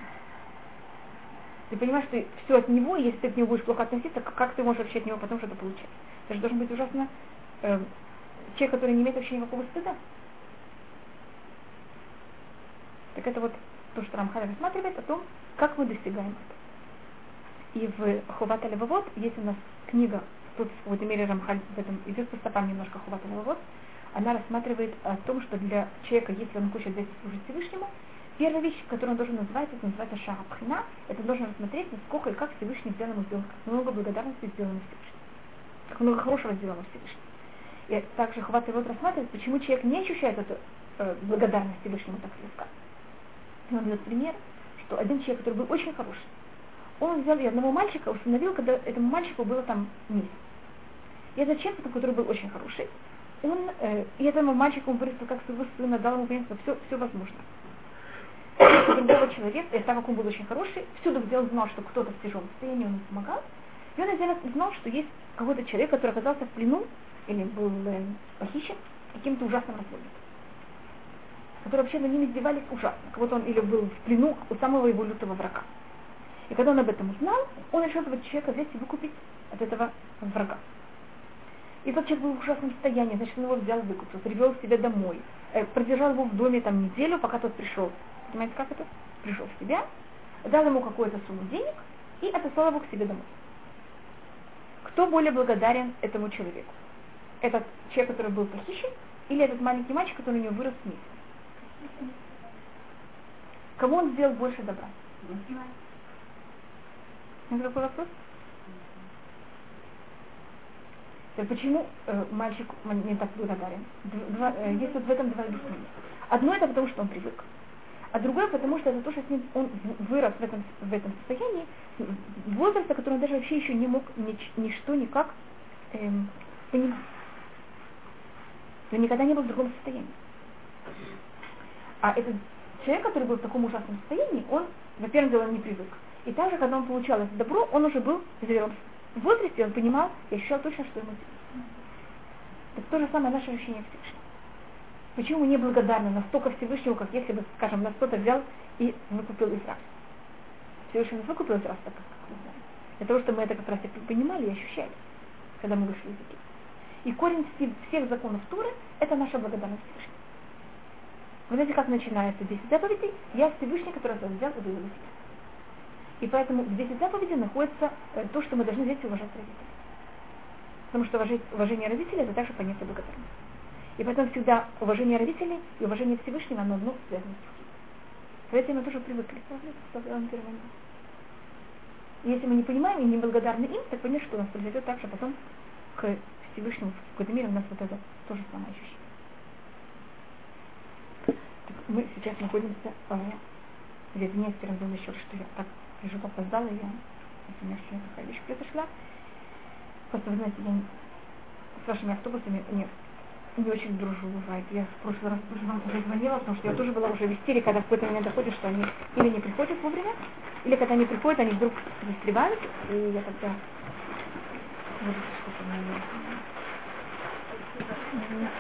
Ты понимаешь, что все от него, и если ты к нему будешь плохо относиться, как ты можешь вообще от него потом что-то получать? Это же должен быть ужасно э, человек, который не имеет вообще никакого стыда. Так это вот то, что Рамхаль рассматривает о том, как мы достигаем это. И в Хуват Левовод есть у нас книга, тут в какой-то мере Рамхаль в этом идет по стопам немножко Хуват Левовод, она рассматривает о том, что для человека, если он хочет дать служить Всевышнему, первая вещь, которую он должен называть, это называется шарабхина, это должен рассмотреть, насколько и как Всевышний сделал ему сделать, как много благодарности сделано Всевышнему, как много хорошего сделано Всевышнему. И также хватит вот рассматривать, почему человек не ощущает эту э, благодарность Всевышнему так слегка. И он дает пример, что один человек, который был очень хороший, он взял и одного мальчика установил, когда этому мальчику было там месяц. И этот человек, который был очень хороший, он, э, и этому мальчику он вырастил как своего сына, дал ему что все, все возможно. И другого человека, и так как он был очень хороший, всюду где знал, что кто-то в тяжелом состоянии, он ему помогал, и он один знал, что есть какой-то человек, который оказался в плену, или был похищен каким-то ужасным разбойником которые вообще на ним издевались ужасно. Как будто он или был в плену у самого его лютого врага. И когда он об этом узнал, он решил этого человека взять и выкупить от этого врага. И тот человек был в ужасном состоянии, значит, он его взял, выкупил, привел к себе домой, э, продержал его в доме там неделю, пока тот пришел. Понимаете, как это? Пришел в себя, дал ему какую-то сумму денег и отослал его к себе домой. Кто более благодарен этому человеку? Этот человек, который был похищен, или этот маленький мальчик, который у него вырос в месяц? Кому он сделал больше добра? Это какой вопрос? Почему э, мальчик не так благодарен? Два, э, есть вот в этом два объяснения. Одно это потому, что он привык. А другое потому, что это то, что с ним он вырос в этом, в этом состоянии, в возрасте, который он даже вообще еще не мог нич, ничто никак эм, понимать. Он никогда не был в другом состоянии. А этот человек, который был в таком ужасном состоянии, он, во-первых, он не привык. И также, когда он получал это добро, он уже был звером. В возрасте он понимал и ощущал точно, что ему делать. Это то же самое наше ощущение Всевышнего. Почему мы не благодарны настолько Всевышнему, как если бы, скажем, нас кто-то взял и выкупил из рабства? Всевышний нас выкупил из рабства, как мы знаем. Для того, чтобы мы это как раз и понимали и ощущали, когда мы вышли из Египта. И корень всех законов Туры – это наша благодарность Всевышнему. Вы знаете, как начинается 10 заповедей? Я Всевышний, который вас взял и вывел из И поэтому в 10 заповедей находится э, то, что мы должны здесь уважать родителей. Потому что уважение родителей – это также понятие благодарности. И поэтому всегда уважение родителей и уважение Всевышнего, оно одно связано с другим. Мы тоже привыкли. Если мы не понимаем и не благодарны им, так понятно, что у нас произойдет так же потом к Всевышнему в какой-то мере у нас вот это тоже самое ощущение. Так, мы сейчас находимся э, я извиняюсь, первым делом еще что я так лежу опоздала, я извиняюсь, что такая вещь произошла. Просто, вы знаете, я с вашими автобусами не, не очень дружу бывает. Я в прошлый раз тоже вам уже звонила, потому что я тоже была уже в истерике, когда в какой-то момент доходит, что они или не приходят вовремя, или когда они приходят, они вдруг застревают, и я тогда вот что-то мне